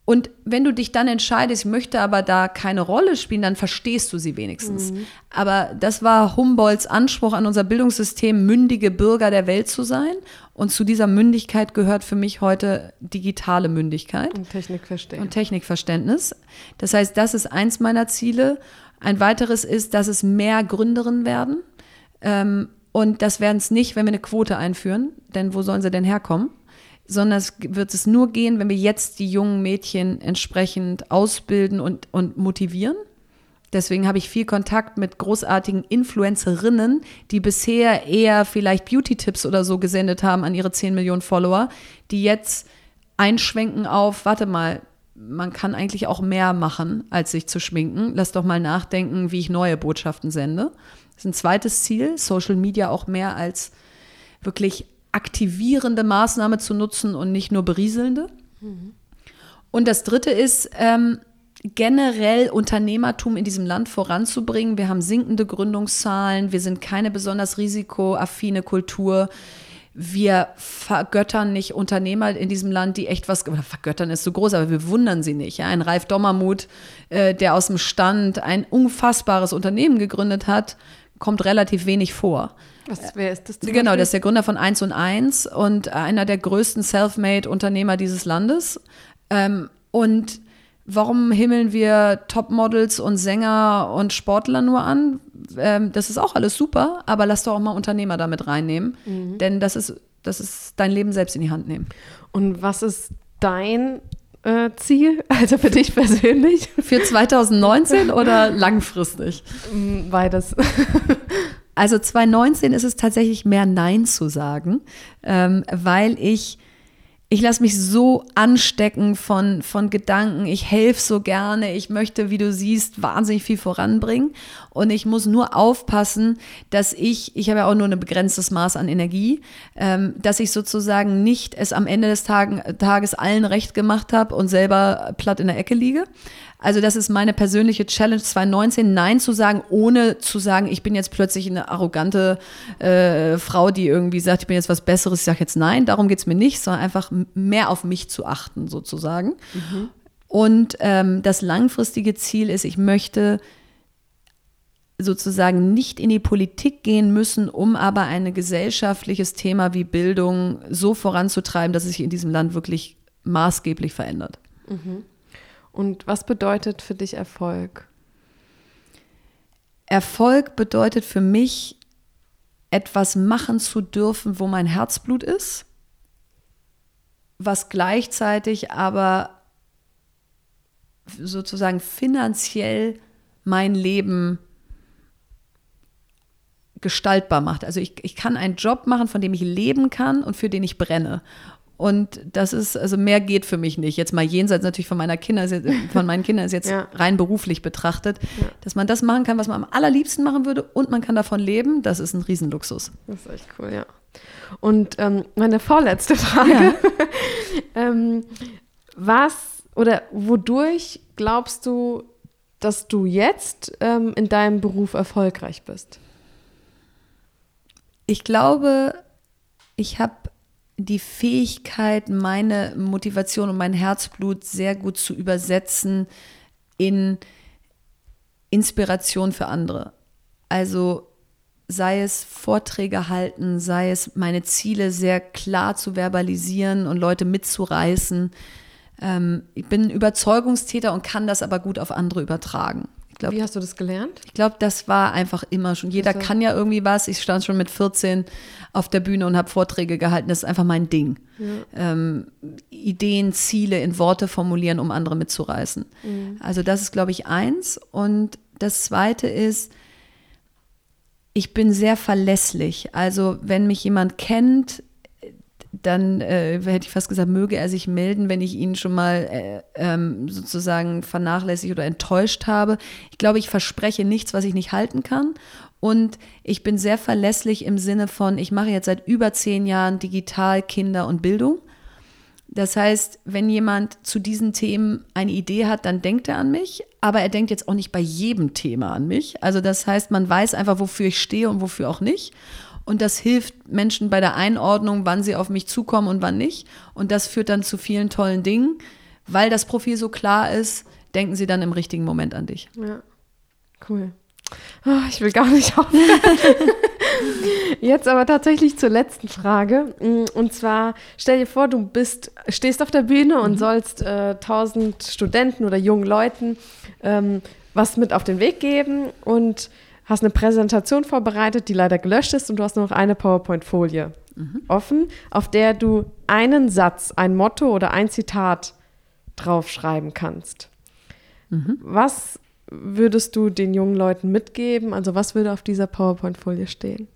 Und wenn du dich dann entscheidest, ich möchte aber da keine Rolle spielen, dann verstehst du sie wenigstens. Mhm. Aber das war Humboldts Anspruch an unser Bildungssystem, mündige Bürger der Welt zu sein. Und zu dieser Mündigkeit gehört für mich heute digitale Mündigkeit. Und Technikverständnis. Und Technikverständnis. Das heißt, das ist eins meiner Ziele. Ein weiteres ist, dass es mehr Gründerinnen werden. Ähm, und das werden es nicht, wenn wir eine Quote einführen. Denn wo sollen sie denn herkommen? Sondern es wird es nur gehen, wenn wir jetzt die jungen Mädchen entsprechend ausbilden und, und motivieren. Deswegen habe ich viel Kontakt mit großartigen Influencerinnen, die bisher eher vielleicht Beauty-Tipps oder so gesendet haben an ihre 10 Millionen Follower, die jetzt einschwenken auf, warte mal, man kann eigentlich auch mehr machen, als sich zu schminken. Lass doch mal nachdenken, wie ich neue Botschaften sende. Das ist ein zweites Ziel, Social Media auch mehr als wirklich aktivierende Maßnahme zu nutzen und nicht nur berieselnde. Mhm. Und das Dritte ist, ähm, generell Unternehmertum in diesem Land voranzubringen. Wir haben sinkende Gründungszahlen, wir sind keine besonders risikoaffine Kultur. Wir vergöttern nicht Unternehmer in diesem Land, die echt was, vergöttern ist so groß, aber wir wundern sie nicht. Ja, ein Ralf Dommermuth, äh, der aus dem Stand ein unfassbares Unternehmen gegründet hat, kommt relativ wenig vor. Was, wer ist das? Genau, der ist der Gründer von 1 und 1 und einer der größten Selfmade-Unternehmer dieses Landes. Ähm, und warum himmeln wir Topmodels und Sänger und Sportler nur an? Ähm, das ist auch alles super, aber lass doch auch mal Unternehmer damit reinnehmen, mhm. denn das ist, das ist dein Leben selbst in die Hand nehmen. Und was ist dein äh, Ziel, [LAUGHS] also für dich persönlich? Für 2019 oder langfristig? Beides. [LAUGHS] Also 2019 ist es tatsächlich mehr Nein zu sagen, ähm, weil ich ich lasse mich so anstecken von, von Gedanken, ich helfe so gerne, ich möchte, wie du siehst, wahnsinnig viel voranbringen. Und ich muss nur aufpassen, dass ich, ich habe ja auch nur ein begrenztes Maß an Energie, ähm, dass ich sozusagen nicht es am Ende des Tagen, Tages allen recht gemacht habe und selber platt in der Ecke liege. Also das ist meine persönliche Challenge 2019, Nein zu sagen, ohne zu sagen, ich bin jetzt plötzlich eine arrogante äh, Frau, die irgendwie sagt, ich bin jetzt was Besseres, ich sage jetzt Nein, darum geht es mir nicht, sondern einfach mehr auf mich zu achten sozusagen. Mhm. Und ähm, das langfristige Ziel ist, ich möchte sozusagen nicht in die Politik gehen müssen, um aber ein gesellschaftliches Thema wie Bildung so voranzutreiben, dass es sich in diesem Land wirklich maßgeblich verändert. Mhm. Und was bedeutet für dich Erfolg? Erfolg bedeutet für mich, etwas machen zu dürfen, wo mein Herzblut ist, was gleichzeitig aber sozusagen finanziell mein Leben gestaltbar macht. Also ich, ich kann einen Job machen, von dem ich leben kann und für den ich brenne. Und das ist, also mehr geht für mich nicht. Jetzt mal jenseits natürlich von meiner Kinder, von meinen Kindern ist jetzt [LAUGHS] ja. rein beruflich betrachtet, ja. dass man das machen kann, was man am allerliebsten machen würde und man kann davon leben, das ist ein Riesenluxus. Das ist echt cool, ja. Und ähm, meine vorletzte Frage. Ja. [LAUGHS] ähm, was oder wodurch glaubst du, dass du jetzt ähm, in deinem Beruf erfolgreich bist? Ich glaube, ich habe die Fähigkeit, meine Motivation und mein Herzblut sehr gut zu übersetzen in Inspiration für andere. Also sei es Vorträge halten, sei es meine Ziele sehr klar zu verbalisieren und Leute mitzureißen. Ähm, ich bin Überzeugungstäter und kann das aber gut auf andere übertragen. Glaub, Wie hast du das gelernt? Ich glaube, das war einfach immer schon. Jeder also. kann ja irgendwie was. Ich stand schon mit 14 auf der Bühne und habe Vorträge gehalten. Das ist einfach mein Ding. Ja. Ähm, Ideen, Ziele in Worte formulieren, um andere mitzureißen. Mhm. Also das ist, glaube ich, eins. Und das zweite ist, ich bin sehr verlässlich. Also wenn mich jemand kennt, dann äh, hätte ich fast gesagt, möge er sich melden, wenn ich ihn schon mal äh, ähm, sozusagen vernachlässigt oder enttäuscht habe. Ich glaube, ich verspreche nichts, was ich nicht halten kann. Und ich bin sehr verlässlich im Sinne von, ich mache jetzt seit über zehn Jahren digital Kinder und Bildung. Das heißt, wenn jemand zu diesen Themen eine Idee hat, dann denkt er an mich, aber er denkt jetzt auch nicht bei jedem Thema an mich. Also das heißt, man weiß einfach, wofür ich stehe und wofür auch nicht. Und das hilft Menschen bei der Einordnung, wann sie auf mich zukommen und wann nicht. Und das führt dann zu vielen tollen Dingen. Weil das Profil so klar ist, denken sie dann im richtigen Moment an dich. Ja, cool. Oh, ich will gar nicht [LAUGHS] aufhören. Jetzt aber tatsächlich zur letzten Frage. Und zwar, stell dir vor, du bist, stehst auf der Bühne und mhm. sollst äh, tausend äh, Studenten oder jungen Leuten ähm, was mit auf den Weg geben und hast eine Präsentation vorbereitet, die leider gelöscht ist und du hast nur noch eine PowerPoint-Folie mhm. offen, auf der du einen Satz, ein Motto oder ein Zitat draufschreiben kannst. Mhm. Was würdest du den jungen Leuten mitgeben? Also was würde auf dieser PowerPoint-Folie stehen?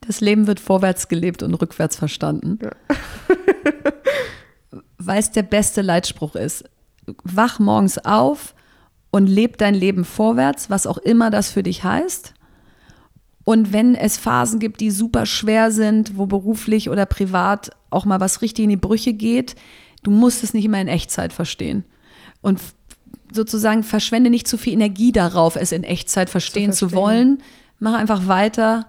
Das Leben wird vorwärts gelebt und rückwärts verstanden. Ja. [LAUGHS] Weil es der beste Leitspruch ist. Wach morgens auf, und leb dein Leben vorwärts, was auch immer das für dich heißt. Und wenn es Phasen gibt, die super schwer sind, wo beruflich oder privat auch mal was richtig in die Brüche geht, du musst es nicht immer in Echtzeit verstehen. Und sozusagen verschwende nicht zu viel Energie darauf, es in Echtzeit verstehen zu, verstehen. zu wollen. Mach einfach weiter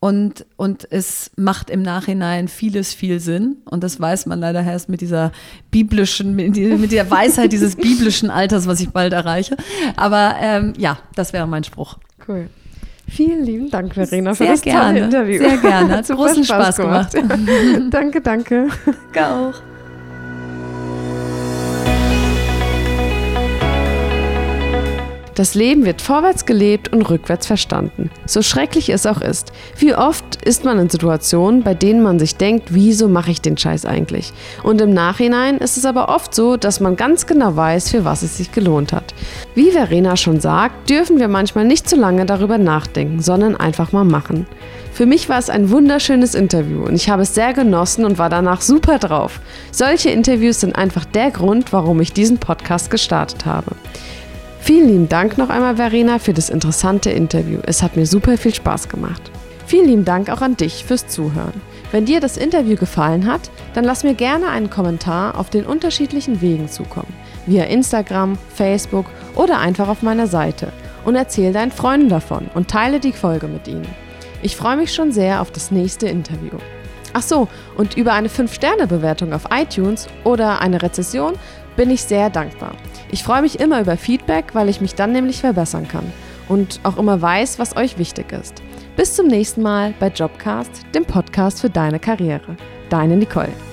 und, und es macht im Nachhinein vieles viel Sinn. Und das weiß man leider erst mit dieser biblischen, mit der Weisheit dieses [LAUGHS] biblischen Alters, was ich bald erreiche. Aber ähm, ja, das wäre mein Spruch. Cool. Vielen lieben Dank, Verena, für Sehr das gerne. tolle Interview. Sehr gerne. Hat [LAUGHS] großen Spaß, Spaß gemacht. gemacht. [LAUGHS] danke, danke. Danke auch. Das Leben wird vorwärts gelebt und rückwärts verstanden. So schrecklich es auch ist. Wie oft ist man in Situationen, bei denen man sich denkt, wieso mache ich den Scheiß eigentlich? Und im Nachhinein ist es aber oft so, dass man ganz genau weiß, für was es sich gelohnt hat. Wie Verena schon sagt, dürfen wir manchmal nicht zu lange darüber nachdenken, sondern einfach mal machen. Für mich war es ein wunderschönes Interview und ich habe es sehr genossen und war danach super drauf. Solche Interviews sind einfach der Grund, warum ich diesen Podcast gestartet habe. Vielen lieben Dank noch einmal, Verena, für das interessante Interview. Es hat mir super viel Spaß gemacht. Vielen lieben Dank auch an dich fürs Zuhören. Wenn dir das Interview gefallen hat, dann lass mir gerne einen Kommentar auf den unterschiedlichen Wegen zukommen. Via Instagram, Facebook oder einfach auf meiner Seite. Und erzähl deinen Freunden davon und teile die Folge mit ihnen. Ich freue mich schon sehr auf das nächste Interview. Ach so, und über eine 5-Sterne-Bewertung auf iTunes oder eine Rezession bin ich sehr dankbar. Ich freue mich immer über Feedback, weil ich mich dann nämlich verbessern kann und auch immer weiß, was euch wichtig ist. Bis zum nächsten Mal bei Jobcast, dem Podcast für deine Karriere. Deine Nicole.